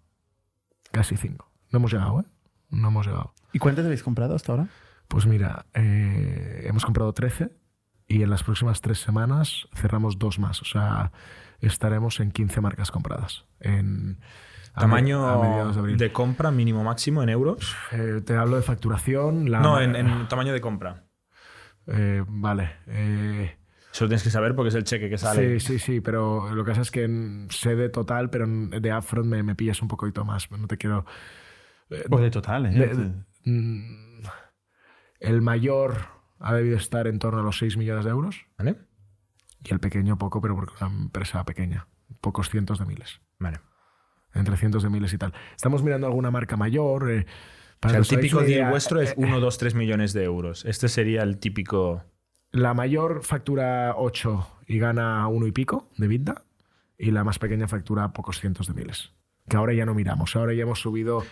Casi cinco. No hemos llegado, ¿eh? No hemos llegado. ¿Y cuántas habéis comprado hasta ahora? Pues mira, eh, hemos comprado 13 y en las próximas tres semanas cerramos dos más. O sea, estaremos en 15 marcas compradas. En, Tamaño a mediados de abril. de compra mínimo máximo en euros. Eh, te hablo de facturación. La, No, en, en tamaño de compra. Eh, vale. eh, Eso lo tienes que saber porque es el cheque que sale. sí, sí, sí, pero lo que pasa es que en- sé de total, pero en- de upfront me, me pillas un poquito más. No te quiero. eh, O de total, ¿eh? de- mm, el mayor ha debido estar en torno a los 6 millones de euros ¿Vale? y el pequeño poco, pero porque es una empresa pequeña. Pocos cientos de miles. Vale. Entre cientos de miles y tal. Estamos mirando alguna marca mayor. eh, O para sea, que el típico deal idea, vuestro es eh, 1, 2, 3 millones de euros. Este sería el típico. La mayor factura 8 y gana uno y pico de vida y la más pequeña factura pocos cientos de miles. Que ahora ya no miramos, ahora ya hemos subido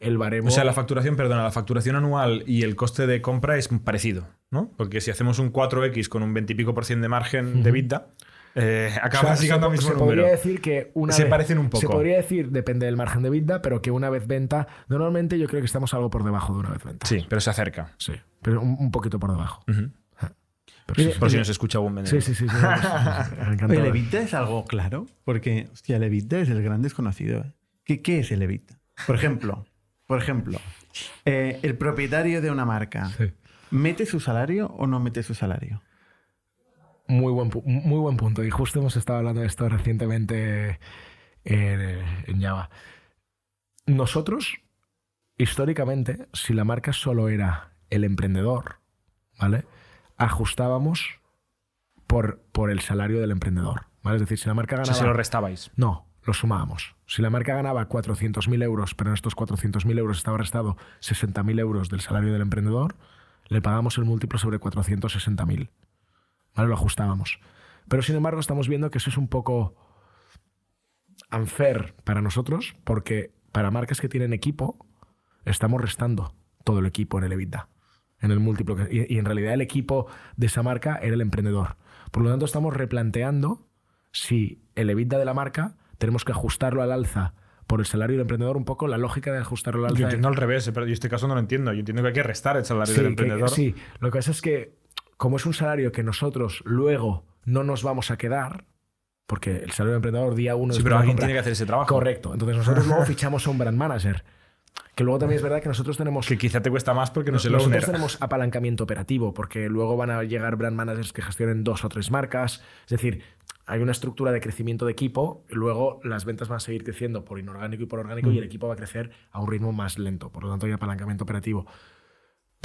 el baremo. O sea, la facturación, perdona, la facturación anual y el coste de compra es parecido, ¿no? Porque si hacemos un 4X con un 20 y pico por ciento de margen de vida, eh, O acabas sea, llegando al se, mismo se número. podría decir que una Se vez- parecen un poco. Se podría decir, depende del margen de vida, pero que una vez venta, normalmente yo creo que estamos algo por debajo de una vez venta. Sí, pero se acerca. Sí, pero un, un poquito por debajo. Ujú. Pero sí, Por si sí. nos escucha algún vendedor. Sí, sí, sí. sí, ¿El EBITDA es algo claro? Porque, hostia, el EBITDA es el gran desconocido. ¿eh? ¿Qué, qué es el EBITDA? Por ejemplo, por ejemplo, eh, el propietario de una marca, Sí. ¿mete su salario o no mete su salario? Muy buen, muy buen punto. Y justo hemos estado hablando de esto recientemente en, en Java. Nosotros, históricamente, si la marca solo era el emprendedor, ¿vale? Ajustábamos por, por el salario del emprendedor. ¿vale? Es decir, si la marca O ganaba. sea, si lo restabais. No, lo sumábamos. Si la marca ganaba 400.000 euros, pero en estos 400.000 euros estaba restado 60.000 euros del salario del emprendedor, le pagamos el múltiplo sobre 460.000. ¿Vale? Lo ajustábamos. Pero sin embargo, estamos viendo que eso es un poco unfair para nosotros, porque para marcas que tienen equipo, estamos restando todo el equipo en el EBITDA, en el múltiplo. y, y en realidad el equipo de esa marca era el emprendedor. Por lo tanto, estamos replanteando si el EBITDA de la marca tenemos que ajustarlo al alza por el salario del emprendedor, un poco la lógica de ajustarlo al alza. Yo entiendo al revés, pero yo este caso no lo entiendo. Yo entiendo que hay que restar el salario Sí, del que- emprendedor. sí, lo que pasa es que como es un salario que nosotros luego no nos vamos a quedar, porque el salario del emprendedor día uno Sí, pero de alguien compra- tiene que hacer ese trabajo. Correcto. Entonces nosotros luego fichamos a un brand manager. Que luego también es verdad que nosotros tenemos Que quizá te cuesta más porque no se lo nosotros tenemos apalancamiento operativo, porque luego van a llegar brand managers que gestionen dos o tres marcas. Es decir, hay una estructura de crecimiento de equipo, y luego las ventas van a seguir creciendo por inorgánico y por orgánico, Mm. y el equipo va a crecer a un ritmo más lento. Por lo tanto, hay apalancamiento operativo.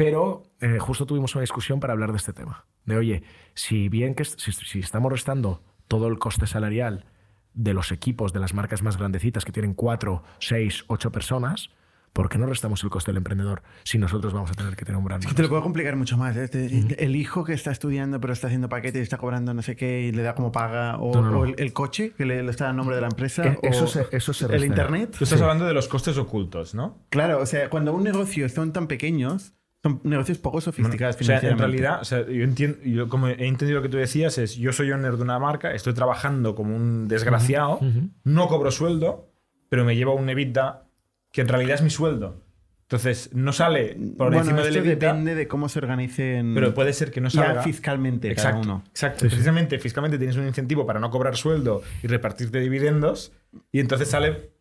Pero eh, justo tuvimos una discusión para hablar de este tema. De, oye, si bien que si, si estamos restando todo el coste salarial de los equipos de las marcas más grandecitas que tienen cuatro, seis, ocho personas, ¿por qué no restamos el coste del emprendedor si nosotros vamos a tener que tener un brand Es que te lo puedo complicar mucho más. ¿eh? Te- El hijo que está estudiando pero está haciendo paquete y está cobrando no sé qué y le da como paga, o, No, no, no. o el, el coche que le, le está a nombre de la empresa, Eh, eso o se- eso se el internet. Tú estás hablando de los costes ocultos, ¿no? Claro, o sea, cuando un negocio son tan pequeños, son negocios poco sofisticados o sea, en realidad, o sea, yo entiendo, yo como he entendido lo que tú decías, es yo soy owner de una marca, estoy trabajando como un desgraciado, no cobro sueldo, pero me lleva un EBITDA que en realidad es mi sueldo. Entonces, no sale por bueno, encima del EBITDA, depende de cómo se organicen pero puede ser que no salga. fiscalmente Exacto, cada uno. exacto. Precisamente, fiscalmente tienes un incentivo para no cobrar sueldo y repartirte dividendos, y entonces sale,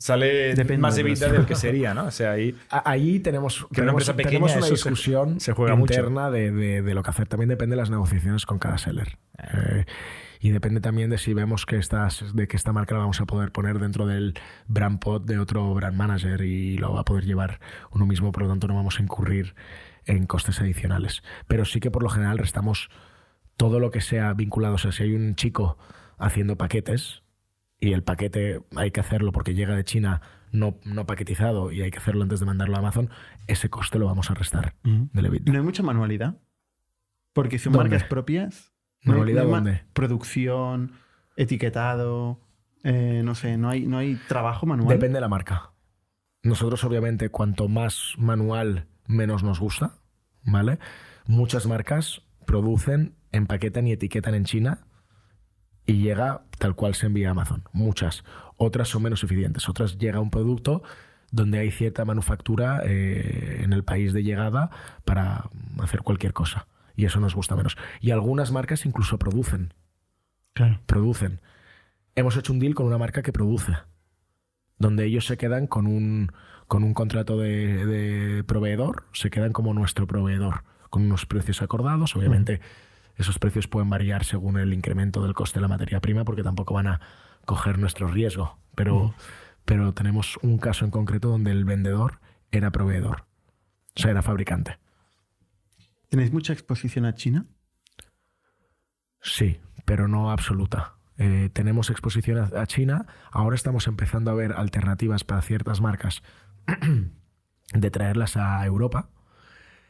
sale Depende más de EBITDA los- del que sería, ¿no? O sea, ahí. Tenemos, Que una tenemos, empresa pequeña, tenemos una se- discusión se juega interna de, de- de lo que hacer. También depende de las negociaciones con cada seller. Eh, y depende también de si vemos que, estas, de que esta marca la vamos a poder poner dentro del brand pod de otro brand manager y lo va a poder llevar uno mismo, por lo tanto no vamos a incurrir en costes adicionales. Pero sí que por lo general restamos todo lo que sea vinculado. O sea, si hay un chico haciendo paquetes y el paquete hay que hacerlo porque llega de China no, no paquetizado y hay que hacerlo antes de mandarlo a Amazon, ese coste lo vamos a restar del EBITDA. No hay mucha manualidad. Porque son ¿Dónde? marcas propias. no hay- ¿Manualidad no hay ma- dónde? Producción, etiquetado. eh, no sé, no hay, no hay trabajo manual. Depende de la marca. Nosotros, obviamente, cuanto más manual, menos nos gusta, ¿vale? Muchas marcas producen, empaquetan y etiquetan en China y llega tal cual se envía a Amazon. Muchas. Otras son menos eficientes. Otras llega un producto donde hay cierta manufactura eh, en el país de llegada para hacer cualquier cosa. Y eso nos gusta menos. Y algunas marcas incluso producen. Claro. Producen. Hemos hecho un deal con una marca que produce. Donde ellos se quedan con un, con un contrato de, de proveedor, se quedan como nuestro proveedor, con unos precios acordados. Obviamente, esos precios pueden variar según el incremento del coste de la materia prima, porque tampoco van a coger nuestro riesgo. Pero, pero tenemos un caso en concreto donde el vendedor era proveedor. O sea, era fabricante. ¿Tenéis mucha exposición a China? Sí, pero no absoluta. Eh, tenemos exposición a, a China. Ahora estamos empezando a ver alternativas para ciertas marcas de traerlas a Europa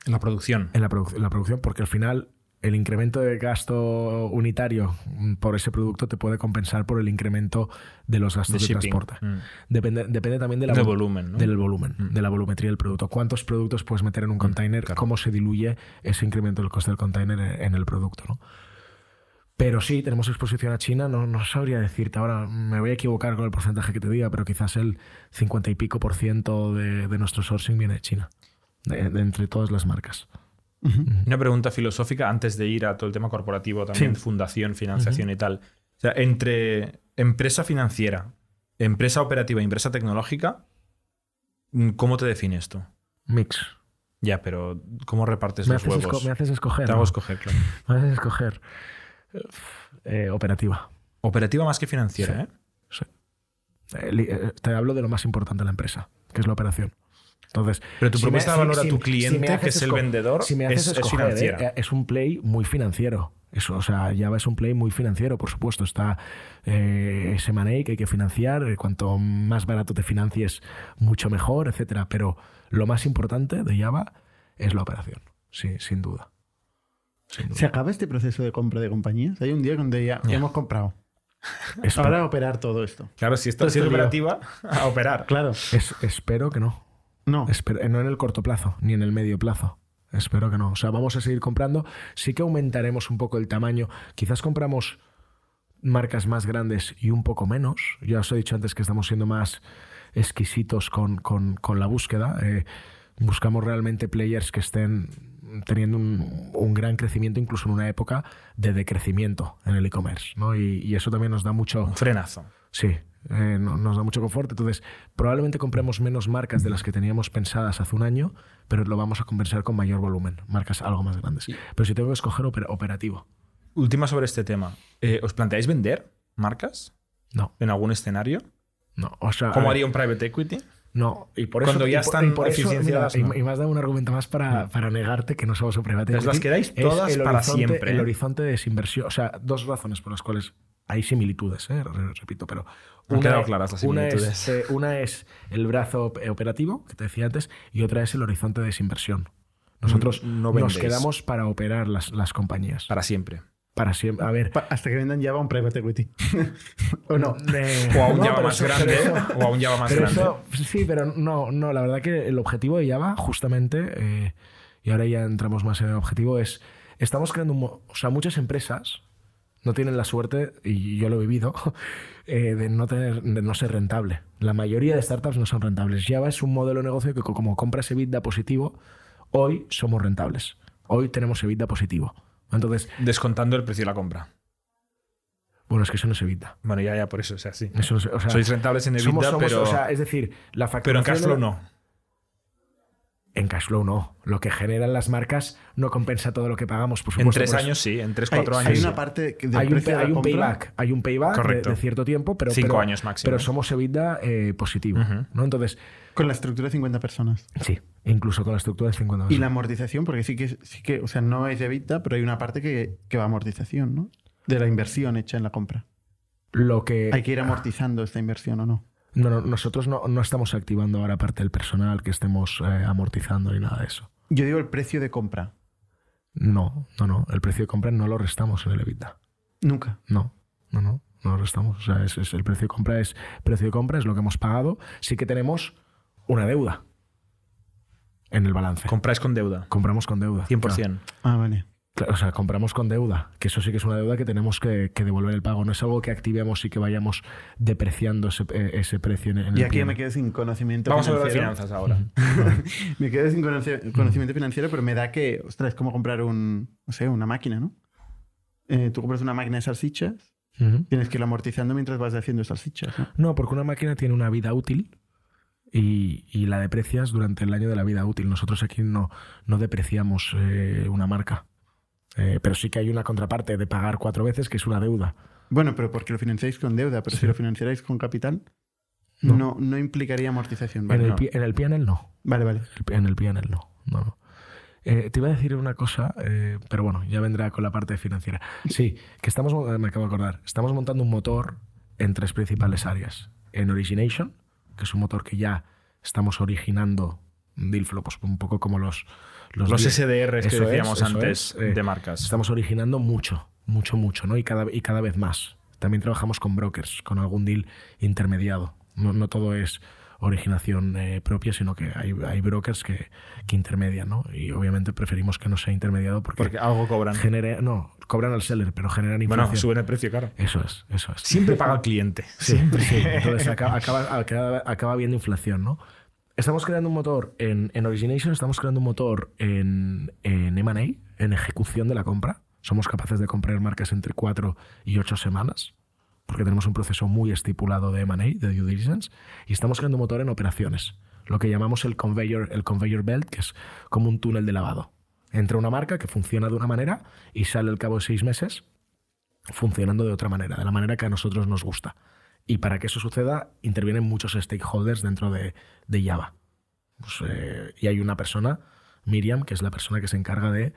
En la producción. en la, produ- en la producción, porque al final el incremento de gasto unitario mm, por ese producto te puede compensar por el incremento de los gastos De transporte. Mm. Depende, depende también de la volumen, ¿no? del volumen, Mm. de la volumetría del producto. ¿Cuántos productos puedes meter en un container? claro. ¿Cómo se diluye ese incremento del coste del container en en el producto? ¿no? Pero sí, tenemos exposición a China. No, no sabría decirte ahora, me voy a equivocar con el porcentaje que te diga, pero quizás el 50 y pico por ciento de, de nuestro sourcing viene de China, de- de entre todas las marcas. Una pregunta filosófica antes de ir a todo el tema corporativo, también Sí. fundación, financiación y tal. O sea, entre empresa financiera, empresa operativa y empresa tecnológica, mm, ¿cómo te define esto? Mix. Ya, pero ¿cómo repartes Me los haces, huevos? me haces escoger. Te ¿no? hago escoger, claro. Me haces escoger. Eh, operativa. Operativa más que financiera, Sí. ¿eh? Sí. Eh, eh, te hablo de lo más importante de la empresa, que es la operación. Entonces, Pero tu si me- propuesta de si- valor a tu cliente, que es el vendedor, si me haces es, es escoger, financiera. eh, es un play muy financiero. Eso, o sea, Java es un play muy financiero, por supuesto. Está eh, ese money que hay que financiar. Cuanto más barato te financies, mucho mejor, etcétera. Pero lo más importante de Java es la operación. Sí, sin duda. Sin duda. ¿Se acaba este proceso de compra de compañías? Hay un día donde ya hemos comprado. Es- Ahora operar todo esto. Claro, si esto Todo si es este lío. operativa, a operar. Claro. es- espero que no. No. Espero- no en el corto plazo, ni en el medio plazo. Espero que no. O sea, vamos a seguir comprando. Sí que aumentaremos un poco el tamaño. Quizás compramos marcas más grandes y un poco menos. Ya os he dicho antes que estamos siendo más exquisitos con, con- con la búsqueda. Eh, buscamos realmente players que estén teniendo un, un gran crecimiento, incluso en una época de decrecimiento en el e-commerce. ¿no? Y, y eso también nos da mucho, Un frenazo. Sí, eh, no- nos da mucho confort. Entonces, probablemente compremos menos marcas de las que teníamos pensadas hace un año, pero lo vamos a compensar con mayor volumen, marcas algo más grandes. Pero si tengo que escoger oper- operativo, Última sobre este tema. Eh, ¿Os planteáis vender marcas no, en algún escenario? no. O sea, ¿Cómo haría un private equity? No, y por Cuando eso, ya están y por eso, mira, y- no. y, me has dado un argumento más para, para negarte que no somos un private las equity. quedáis Es todas el para horizonte- siempre, El ¿eh? horizonte de desinversión. O sea, dos razones por las cuales hay similitudes, ¿eh? Re- repito, pero. Han quedado claras las una similitudes. es, eh, una es el brazo op- operativo, que te decía antes, y otra es el horizonte de desinversión. Nosotros No nos quedamos para operar las, las compañías. Para siempre. Para siempre. A ver. Pa- Hasta que vendan Java un private equity. ¿O no? eh, O a un no, Java más eso- grande. eso- o a un Java más Pero grande. eso- sí, pero no, no, la verdad que el objetivo de Java, justamente, eh, y ahora ya entramos más en el objetivo, es, estamos creando, o sea, muchas empresas no tienen la suerte, y yo lo he vivido, eh, de, no tener, de no ser rentable. La mayoría de startups no son rentables. Java es un modelo de negocio que co- como compras EBITDA positivo, hoy somos rentables. Hoy tenemos EBITDA positivo. Entonces, Descontando el precio de la compra. bueno, es que eso no es EBITDA. Bueno, ya, ya, por eso, o sea, sí. Eso no es- o sea, Sois rentables en EBITDA, somos- somos- pero, o sea, es decir, la pero en facturación cash flow no. En cashflow no. Lo que generan las marcas no compensa todo lo que pagamos, por En supuesto. tres por eso- años sí, en tres, Hay, cuatro hay años. una sí. parte del Hay un, de hay un compra- payback, hay un payback de, de cierto tiempo, pero, Cinco pero- años máximo. pero somos EBITDA eh, positivo. ¿no? Entonces, Con la estructura de 50 personas. sí, incluso con la estructura de 50 Y la amortización, porque sí que, sí que, o sea, no es de EBITDA, pero hay una parte que, que va a amortización, ¿no? De la inversión hecha en la compra. Lo que Hay que ir amortizando esta inversión o no. No, no, nosotros no, no estamos activando ahora parte del personal que estemos eh, amortizando ni nada de eso. Yo digo el precio de compra. No, no, no. El precio de compra no lo restamos en el EBITDA. Nunca. No, no, no, no lo restamos. O sea, es, es- el precio de compra es precio de compra, es lo que hemos pagado. Sí que tenemos una deuda en el balance. Compráis con deuda. Compramos con deuda. 100%. Ah, vale. Claro, o sea, compramos con deuda, que eso sí que es una deuda que tenemos que, que devolver el pago. No es algo que activemos y que vayamos depreciando ese, eh, ese precio en, en Y el aquí ya me quedo sin conocimiento Vamos a hablar de financiero. finanzas ahora. me quedo sin conocimiento financiero, pero me da que, ostras, es como comprar un, no sé, una máquina, ¿no? Eh, tú compras una máquina de salsichas, Ujú. tienes que irla amortizando mientras vas haciendo salsichas, ¿no? No, porque una máquina tiene una vida útil y, y la deprecias durante el año de la vida útil. Nosotros aquí no, no depreciamos eh, una marca. Eh, pero sí que hay una contraparte de pagar cuatro veces, que es una deuda. Bueno, pero porque lo financiáis con deuda, pero Sí. si lo financiarais con capital, no, No. no, implicaría amortización. en, el, no. en el PNL no. vale, vale. En el PNL no. no. Eh, te iba a decir una cosa, eh, pero bueno, ya vendrá con la parte financiera. Sí, que estamos, eh, me acabo de acordar, estamos montando un motor en tres principales áreas. En Origination, que es un motor que ya estamos originando deal flow, pues un poco como los... Los deal- SDRs que es, decíamos eso antes es, eh, de marcas. Estamos originando mucho, mucho, mucho, ¿no? Y cada, y cada vez más. También trabajamos con brokers, con algún deal intermediado. No, no todo es originación eh, propia, sino que hay, hay brokers que, que intermedian, ¿no? Y obviamente preferimos que no sea intermediado porque, Porque algo cobran. genere, no, cobran al seller, pero generan Bueno, inflación. suben el precio, claro. Eso es, eso es. Siempre paga el cliente. Sí, sí. Entonces acaba, acaba, acaba, acaba habiendo inflación, ¿no? Estamos creando un motor en, Origination, estamos creando un motor en, M&A, en ejecución de la compra. Somos capaces de comprar marcas entre 4 y 8 semanas, porque tenemos un proceso muy estipulado de M&A, de due diligence, y estamos creando un motor en operaciones, lo que llamamos el conveyor, el conveyor belt, que es como un túnel de lavado. Entra una marca que funciona de una manera y sale al cabo de seis meses funcionando de otra manera, de la manera que a nosotros nos gusta. Y para que eso suceda, intervienen muchos stakeholders dentro de, de Java. Pues, eh, y hay una persona, Miriam, que es la persona que se encarga de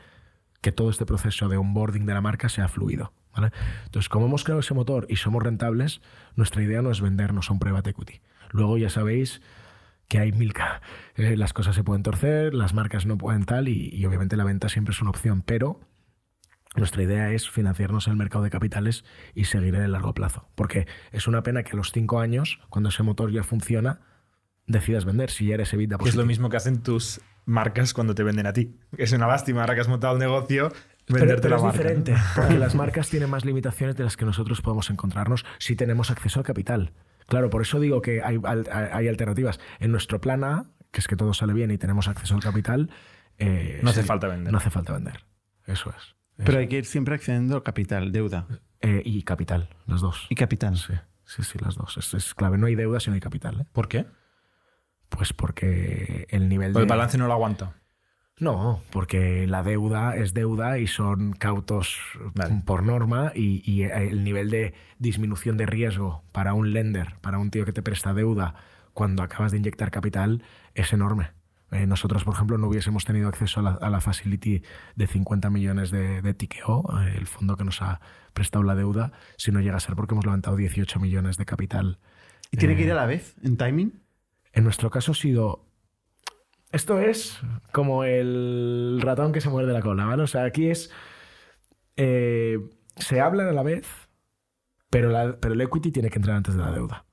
que todo este proceso de onboarding de la marca sea fluido. Entonces, como hemos creado ese motor y somos rentables, nuestra idea no es vendernos a un private equity. Luego ya sabéis que hay mil... eh, las cosas se pueden torcer, las marcas no pueden tal, y, y obviamente la venta siempre es una opción, pero nuestra idea es financiarnos en el mercado de capitales y seguir en el largo plazo. Porque es una pena que a los cinco años, cuando ese motor ya funciona, decidas vender si ya eres Que es lo mismo que hacen tus marcas cuando te venden a ti. Es una lástima ahora que has montado el negocio, Pero, venderte pero la es marca. ¿no? diferente, porque las marcas tienen más limitaciones de las que nosotros podemos encontrarnos si tenemos acceso al capital. Claro, por eso digo que hay alternativas. En nuestro plan A, que es que todo sale bien y tenemos acceso al capital, eh, No hace falta vender. No hace falta vender. Eso es. Pero hay que ir siempre accediendo al capital, deuda Eh, y capital, las dos. y capital. Sí, sí, sí, las dos. Es, es clave. No hay deuda si no hay capital. ¿eh? ¿Por qué? Pues porque el nivel Porque de... el balance no lo aguanta. No, porque la deuda es deuda y son cautos Vale. por norma y, y el nivel de disminución de riesgo para un lender, para un tío que te presta deuda cuando acabas de inyectar capital es enorme. Eh, nosotros, por ejemplo, no hubiésemos tenido acceso a la, a la facility de 50 millones de, de Tikeo, eh, el fondo que nos ha prestado la deuda, si no llega a ser porque hemos levantado 18 millones de capital. ¿Y tiene Eh, que ir a la vez en timing? En nuestro caso ha sido. Esto es como el ratón que se muerde la cola, ¿vale? O sea, aquí es. eh, se hablan a la vez, pero, la- pero el equity tiene que entrar antes de la deuda.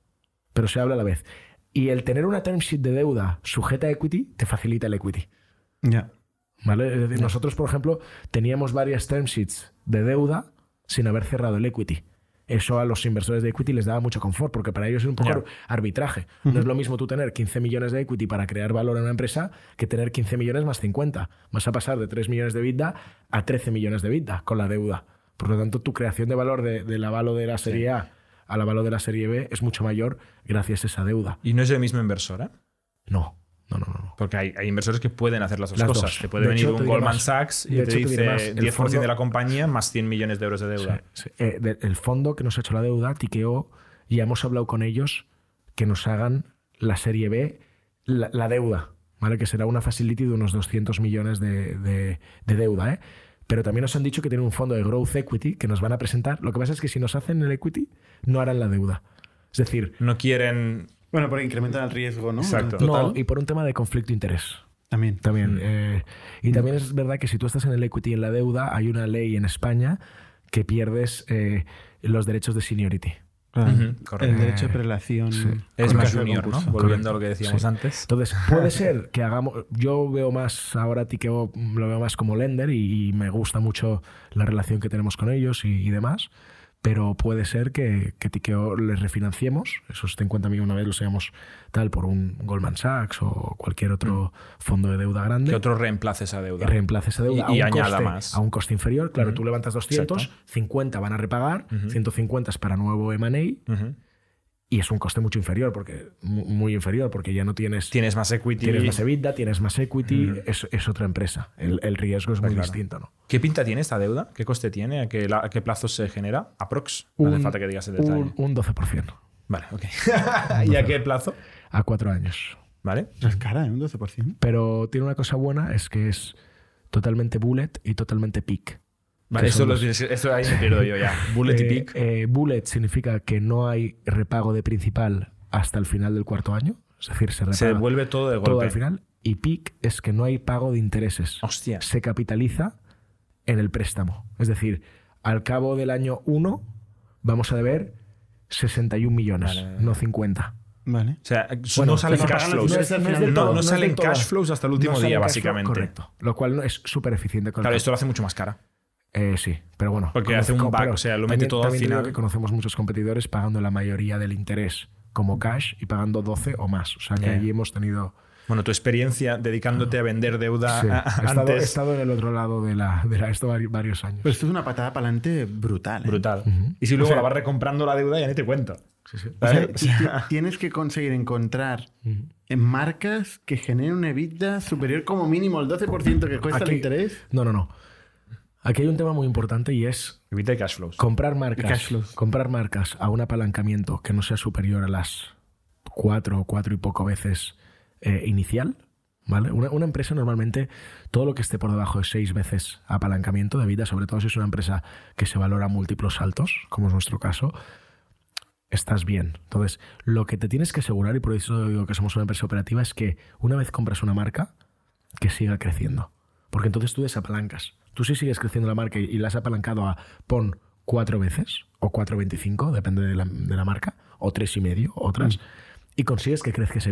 Pero se habla a la vez. Y el tener una term sheet de deuda sujeta a equity te facilita el equity. Ya. ¿Vale? Es decir, nosotros, por ejemplo, teníamos varias term sheets de deuda sin haber cerrado el equity. Eso a los inversores de equity les daba mucho confort, porque para ellos es un poco arbitraje. No es lo mismo tú tener 15 millones de equity para crear valor en una empresa que tener 15 millones más 50. Vas a pasar de 3 millones de vida a 13 millones de vida con la deuda. Por lo tanto, tu creación de valor de- del avalo de la serie A al avalo de la serie B es mucho mayor gracias a esa deuda. Y no es el mismo inversor, ¿eh? No, no, no, no. Porque hay, hay inversores que pueden hacer las dos Las cosas. dos. Te puede De venir hecho, un Goldman más. Sachs y De te hecho, dice El 10% de la compañía más 100 millones de euros de deuda. Sí, sí. Eh, de- el fondo que nos ha hecho la deuda, Tikeo, ya hemos hablado con ellos que nos hagan la serie B, la, la deuda, ¿vale? Que será una facility de unos 200 millones de, de- de deuda, ¿eh? Pero también nos han dicho que tienen un fondo de growth equity que nos van a presentar. Lo que pasa es que si nos hacen el equity, no harán la deuda. Es decir, No quieren. Bueno, porque incrementan el riesgo, ¿no? Exacto. Total. no, y por un tema de conflicto de interés. También. También. eh, y también es verdad que si tú estás en el equity y en la deuda, hay una ley en España que pierdes eh, los derechos de seniority. El derecho de prelación. sí. Es más junior, ¿no? Volviendo a lo que decíamos Sí. antes. Entonces, puede ser que hagamos. Yo veo más ahora Tikeo, lo veo más como lender y, y me gusta mucho la relación que tenemos con ellos y, y demás. Pero puede ser que, que Tikeo les refinanciemos, esos 50 millones una vez los hayamos tal por un Goldman Sachs o cualquier otro fondo de deuda grande. Que otro reemplace esa deuda. reemplace esa deuda Y- a, un añada coste, más. a un coste inferior. Claro, tú levantas 200, Exacto. 50 van a repagar, 150 es para nuevo M&A. Y es un coste mucho inferior, porque mu- muy inferior, porque ya no tienes Tienes más equity. Tienes más EBITDA, tienes más equity, es, es otra empresa. El, el riesgo es muy claro. distinto, ¿no? ¿Qué pinta tiene esta deuda? ¿Qué coste tiene? ¿A qué, la- a qué plazo se genera? ¿Aprox? No hace Un- falta que digas el detalle. Un, un 12%. Vale, ok. ¿Y a qué plazo? A cuatro años. ¿Vale? Es cara, ¿eh? Un 12%. Pero tiene una cosa buena, es que es totalmente bullet y totalmente peak. Vale, los- tienes- esto ahí me pierdo yo ya. Bullet y Eh, peak. eh, bullet significa que no hay repago de principal hasta el final del cuarto año. Es decir, se Se devuelve todo de todo golpe. al final. Y peak es que no hay pago de intereses. Hostia. se capitaliza en el préstamo. Es decir, al cabo del año 1 vamos a deber 61 millones, Vale. no 50. Vale. O sea, Bueno, no salen cash flows. No, salen cash flows hasta el último día, flow, básicamente. Correcto. Lo cual no es súper eficiente con Claro, esto lo hace mucho más cara. Eh, sí, pero bueno. Porque hace un back, o sea, lo mete todo al final. que conocemos muchos competidores pagando la mayoría del interés como cash y pagando 12 o más. O sea que allí hemos tenido... Bueno, tu experiencia dedicándote a vender deuda Sí, a- he, estado, he antes. estado en el otro lado de la, de la esto vari- varios años. Pero esto es una patada para adelante brutal. ¿eh? Brutal. Y si luego O sea- la vas recomprando la deuda, ya ni te cuento. Sí, sí. Tienes que conseguir encontrar en marcas que generen una EBITDA superior como mínimo al 12% que cuesta el Aquí- interés. No, no, no. Aquí hay un tema muy importante y es Evita el cash flows. comprar cash marcas, flows. comprar marcas a un apalancamiento que no sea superior a las cuatro o cuatro y poco veces eh, inicial. ¿Vale? Una, una empresa normalmente, todo lo que esté por debajo de seis veces apalancamiento de vida, sobre todo si es una empresa que se valora a múltiplos altos, como es nuestro caso, estás bien. Entonces, lo que te tienes que asegurar, y por eso digo que somos una empresa operativa, es que una vez compras una marca, que siga creciendo. Porque entonces tú desapalancas. Tú si sigues creciendo la marca y, la has apalancado a pon cuatro veces, o 4.25, depende de la, de la marca, o tres y medio, otras, y consigues que crezca ese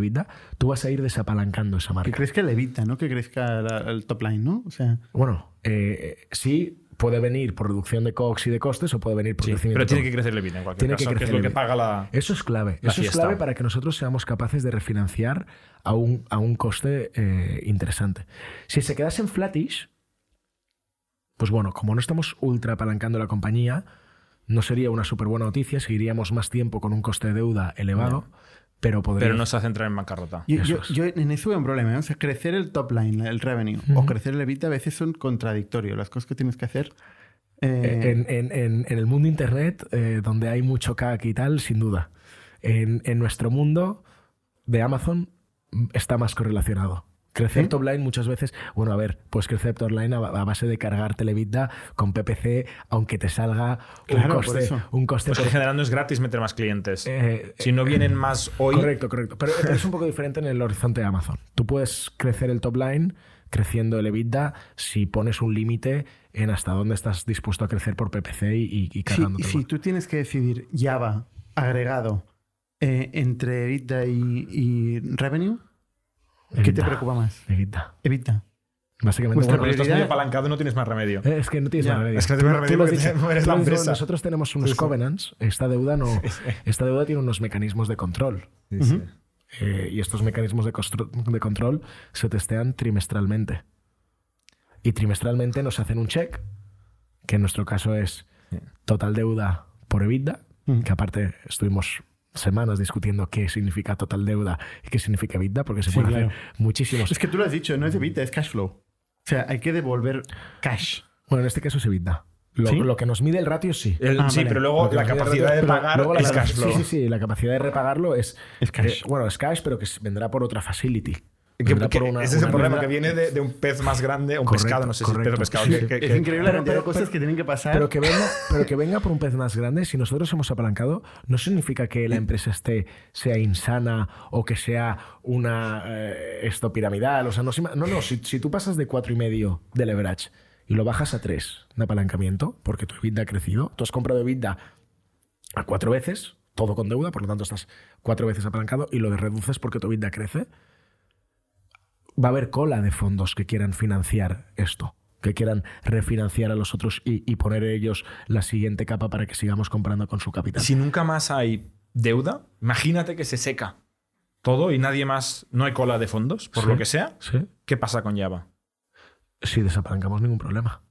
tú vas a ir desapalancando esa Que marca. crezca el EBITDA, ¿no? Que crezca la- el top line, ¿no? O sea, Bueno, eh, sí puede venir por reducción de COX y de costes o puede venir por Sí, crecimiento pero tiene que crecer el en cualquier Tiene que caso, que, es crecer lo que paga la. Eso es clave. La Eso es clave para que nosotros seamos capaces de refinanciar a un, a un coste eh, interesante. Si se quedase en flatish, pues bueno, como no estamos ultra apalancando la compañía, no sería una súper buena noticia, seguiríamos más tiempo con un coste de deuda elevado, pero podría... Pero no se hace entrar en bancarrota. yo, yo- en eso veo un problema. ¿eh? O sea, crecer el top line, el revenue, o crecer el EBITDA a veces son contradictorios. Las cosas que tienes que hacer. eh, En, en- en- en el mundo internet, eh, donde hay mucho CAC y tal, sin duda. En, en nuestro mundo de Amazon mm, está más correlacionado. Crecer ¿Sí? top line muchas veces, bueno, a ver, pues crecer top line a, a base de cargarte el EBITDA con PPC, aunque te salga Claro, un coste, un coste Pues por- generando es gratis meter más clientes. eh, si no vienen más hoy. Correcto, correcto. Pero, pero es un poco diferente en el horizonte de Amazon. Tú puedes crecer el top line creciendo el EBITDA si pones un límite en hasta dónde estás dispuesto a crecer por PPC y, y si, cargándote. si tú tienes que decidir Java agregado eh, entre EBITDA y, y revenue, ¿qué te preocupa más? EBITDA. EBITDA. Básicamente, Vuestra bueno, Cuando estás muy prioridad- apalancado no tienes más remedio. eh, es que no tienes Ya, más remedio. es que no tienes más remedio porque dicho. te- eres la empresa. Nosotros tenemos unos Sí, sí. covenants. Esta deuda no. Esta deuda tiene unos mecanismos de control. Eh, y estos mecanismos de, control se testean trimestralmente. Y trimestralmente nos hacen un check, que en nuestro caso es total deuda por EBITDA, que aparte estuvimos semanas discutiendo qué significa total deuda y qué significa EBITDA, porque se Sí, pueden claro. hacer muchísimos. Es que tú lo has dicho, no es EBITDA, es cash flow. O sea, hay que devolver cash. Bueno, en este caso es EBITDA. Lo, ¿Sí? lo que nos mide el ratio sí. El- Ah, sí, vale. pero luego la capacidad ratio- de pagar luego la es cash flow. Sí, sí, sí. La capacidad de repagarlo es. Es cash. eh, bueno, es cash, pero que vendrá por otra facility. Que- Vendrá que por una- ese es el problema, que viene de, de un pez más grande, un Correcto, pescado, no sé si es pez o correcto. pescado. Sí, que- que- Es que- increíble la pero- cantidad de cosas pero- que tienen que pasar. Pero que, venga, pero que venga por un pez más grande, si nosotros hemos apalancado, no significa que la empresa esté, sea insana o que sea una eh, esto piramidal. O sea, no, no, no, si, si tú pasas de cuatro y medio de leverage y lo bajas a 3 de apalancamiento, porque tu EBITDA ha crecido, tú has comprado EBITDA a cuatro veces, todo con deuda, por lo tanto estás cuatro veces apalancado y lo reduces porque tu vida crece, va a haber cola de fondos que quieran financiar esto, que quieran refinanciar a los otros y, y poner ellos la siguiente capa para que sigamos comprando con su capital. Si nunca más hay deuda, imagínate que se seca todo y nadie más, no hay cola de fondos, por Sí. lo que sea. Sí. ¿Qué pasa con Java? Si desapalancamos ningún problema.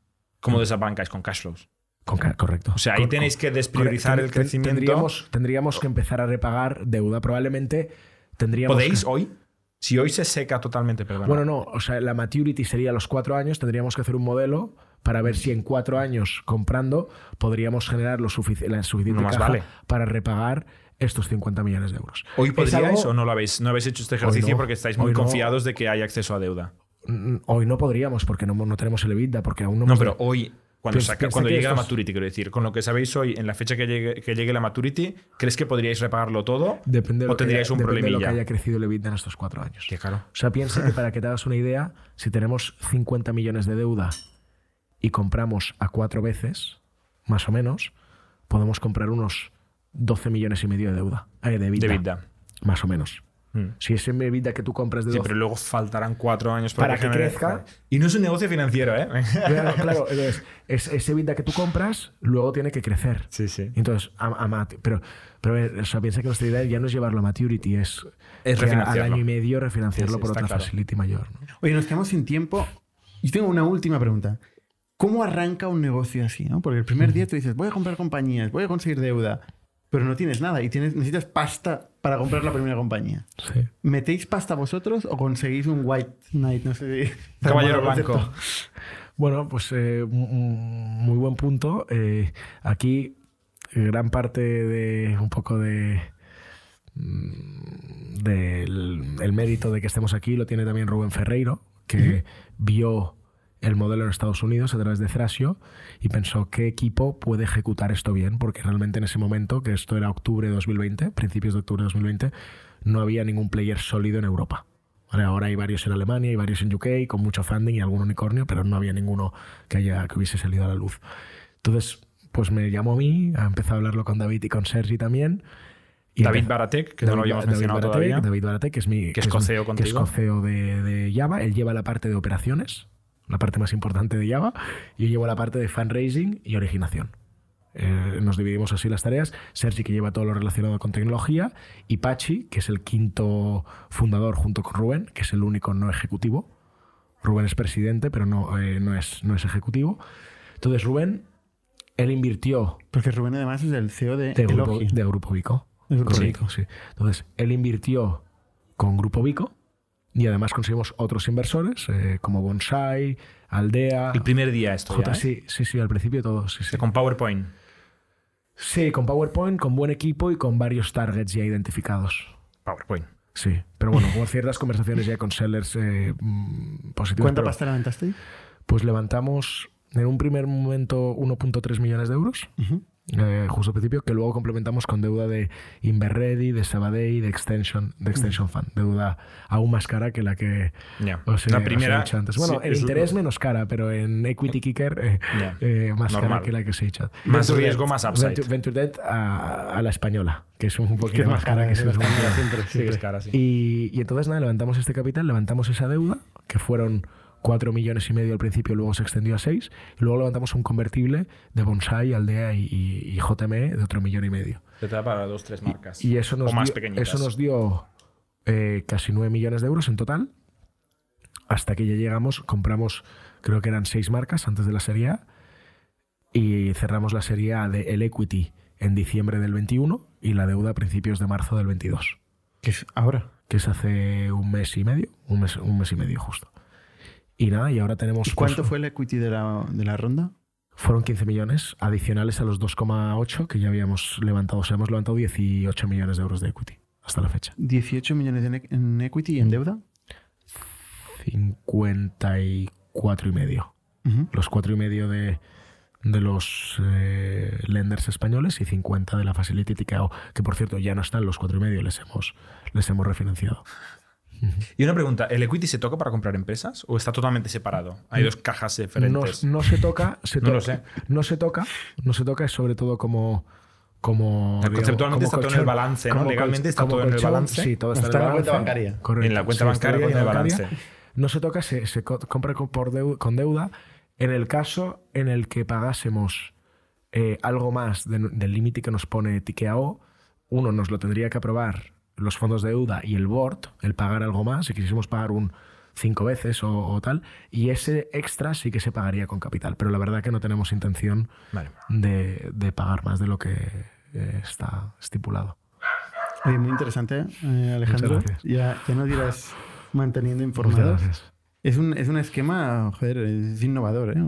¿Cómo desapalancáis con cash flows? Con ca- correcto. O sea, ahí Con- tenéis que despriorizar correcto. el crecimiento. Tendríamos, tendríamos que empezar a repagar deuda. Probablemente tendríamos. ¿Podéis que- hoy? Si hoy se seca totalmente, perdón. Bueno, no. O sea, la maturity sería los cuatro años. Tendríamos que hacer un modelo para ver si en cuatro años comprando podríamos generar lo sufici- la suficiente No más caja vale. para repagar estos 50 millones de euros. ¿Hoy ¿Es podríais algo- o no lo habéis? No habéis hecho este ejercicio no. porque estáis muy no. confiados de que hay acceso a deuda. Mm, Hoy no podríamos porque no, no tenemos el EBITDA, porque aún no No, hemos- pero hoy, cuando, saca- cuando llegue la maturity, quiero decir, con lo que sabéis hoy, en la fecha que llegue, que llegue la maturity, ¿crees que podríais repagarlo todo? Depende de ¿O lo, que haya, tendríais un depende de lo que problemilla? haya crecido el EBITDA en estos cuatro años. O sea, piensa que para que te hagas una idea, si tenemos 50 millones de deuda y compramos a cuatro veces, más o menos, podemos comprar unos 12 millones y medio de deuda. eh, de EBITDA. De. Más o menos. Mm. Si ese EBITDA que tú compras de Sí, 12... pero luego faltarán cuatro años Para que crezca. Y no es un negocio financiero, ¿eh? Claro, claro, entonces, es- ese EBITDA que tú compras luego tiene que crecer. Sí, sí. Entonces, a, a mat- pero, pero a ver, o sea, piensa que nuestra idea ya no es llevarlo a maturity, es, Es al año y medio refinanciarlo Sí, sí, por otra claro. facility mayor. ¿no? Oye, nos quedamos sin tiempo. Yo tengo una última pregunta. ¿Cómo arranca un negocio así? ¿no? Porque el primer día tú dices, voy a comprar compañías, voy a conseguir deuda, pero no tienes nada y tienes, necesitas pasta para comprar la primera compañía. Sí. ¿Metéis pasta vosotros o conseguís un White Knight? No sé si... Caballero blanco. Bueno, pues eh, muy buen punto. Eh, aquí gran parte de un poco de mm, del el mérito de que estemos aquí lo tiene también Rubén Ferreiro, que vio el modelo en Estados Unidos a través de Thrasio y pensó qué equipo puede ejecutar esto bien, porque realmente en ese momento, que esto era octubre de 2020, principios de octubre de 2020, no había ningún player sólido en Europa. Vale, ahora hay varios en Alemania, hay varios en UK, con mucho funding y algún unicornio, pero no había ninguno que, haya, que hubiese salido a la luz. Entonces, pues me llamó a mí, ha empezado a hablarlo con David y con Sergi también. Y David empezó- Baratek, que no lo habíamos mencionado Baratek, todavía. David Baratek, que es mi Que es mi- coceo que es contigo. coceo de, de Java. Él lleva la parte de operaciones, la parte más importante de Java, y yo llevo la parte de fundraising y originación. Eh, nos dividimos así las tareas. Sergi, que lleva todo lo relacionado con tecnología, y Pachi, que es el quinto fundador junto con Rubén, que es el único no ejecutivo. Rubén es presidente, pero no, eh, no, es, no es ejecutivo. Entonces, Rubén, él invirtió Porque Rubén además es el CEO de, de Grupo, Elogi. de Grupo Vico. De Grupo Correcto, sí. Entonces, él invirtió con Grupo Vico y además conseguimos otros inversores eh, como Bonsai, Aldea, El primer día esto ya, J, ¿eh? sí, sí, sí, al principio todo. Sí, sí. Con PowerPoint. sí, con PowerPoint, con buen equipo y con varios targets ya identificados. PowerPoint. Sí, pero bueno, hubo ciertas conversaciones ya con sellers eh, mm, positivos. ¿Cuánta pasta levantasteis? Pues levantamos en un primer momento 1.3 millones de euros. Eh, justo al principio, que luego complementamos con deuda de Inverready, de Sabadell, de Extension, de Extension Fund. Deuda aún más cara que la que Ya. os la os he primera. dicho antes. Bueno, sí, en es interés menos cara, pero en Equity Kicker eh, eh, más Normal. cara que la que os he dicho. Más Venture riesgo, Debt- más upside. Venture, Venture Debt a, a la española, que es un poquito más cara, que que se nos siempre. Sí, que es cara, sí. Y, y entonces nada, levantamos este capital, levantamos esa deuda, que fueron 4 millones y medio al principio, luego se extendió a 6, y luego levantamos un convertible de Bonsai, Aldea y, y- y JME de otro millón y medio. Te da para dos, tres marcas. Y eso nos o más dio, eso nos dio eh, casi 9 millones de euros en total, hasta que ya llegamos, compramos, creo que eran 6 marcas antes de la serie A, y cerramos la serie A de el equity en diciembre del 21 y la deuda a principios de marzo del 22 Que es ahora. que es hace un mes y medio, un mes, un mes y medio justo. Y nada, y ahora tenemos... ¿Y ¿Cuánto pues, fue el equity de la, de la ronda? Fueron 15 millones adicionales a los 2,8 que ya habíamos levantado. O sea, hemos levantado 18 millones de euros de equity hasta la fecha. 18 millones en, e- en equity y en deuda. 54 y medio. Ujú. Los 4 y medio de, de los eh, lenders españoles y 50 de la Facility que por cierto ya no están los 4 y medio, les hemos, les hemos refinanciado. Y una pregunta, ¿el equity se toca para comprar empresas o está totalmente separado? Hay dos cajas No, diferentes. no se toca, se No to- lo sé. No se toca, no se toca, es sobre todo como como. Conceptualmente como está todo en el balance, ¿no? Legalmente está todo en el balance. Sí, todo está, Está en en el la cuenta balance. bancaria. Correcto. En la cuenta Sí, bancaria y en el bancaria. balance. No se toca, se, se co- compra con, por deu- con deuda. En el caso en el que pagásemos eh, algo más de- del límite que nos pone Tikeo, uno nos lo tendría que aprobar los fondos de deuda y el board, el pagar algo más, si quisiésemos pagar un cinco veces o, o tal, y ese extra sí que se pagaría con capital. Pero la verdad que no tenemos intención Vale. de, de pagar más de lo que eh, está estipulado. Oye, muy interesante, eh, Alejandro. Ya, ya nos dirás manteniendo informados. gracias. Es un, es un esquema, joder, es innovador, ¿eh?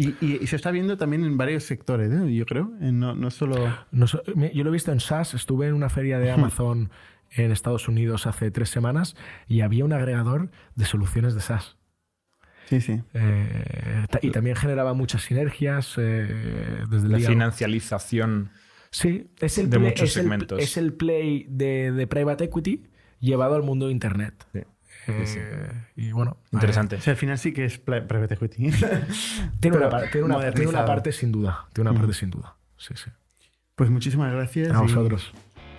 Y, y- y se está viendo también en varios sectores, ¿eh? yo creo. En No, no solo... No yo lo he visto en SAS, estuve en una feria de Amazon en Estados Unidos hace tres semanas y había un agregador de soluciones de SAS. Sí, sí. Eh, y también generaba muchas sinergias eh, desde el La financialización. Sí, es el de play, muchos es el- segmentos. es el play de, de private equity llevado al mundo de Internet. Sí. Eh, sí. Y bueno, Interesante. O sea, al final sí que es private equity. tiene, una, tiene, una, tiene una parte sin duda. Tiene una Mm. parte sin duda. Sí, sí. Pues muchísimas gracias. A y- vosotros.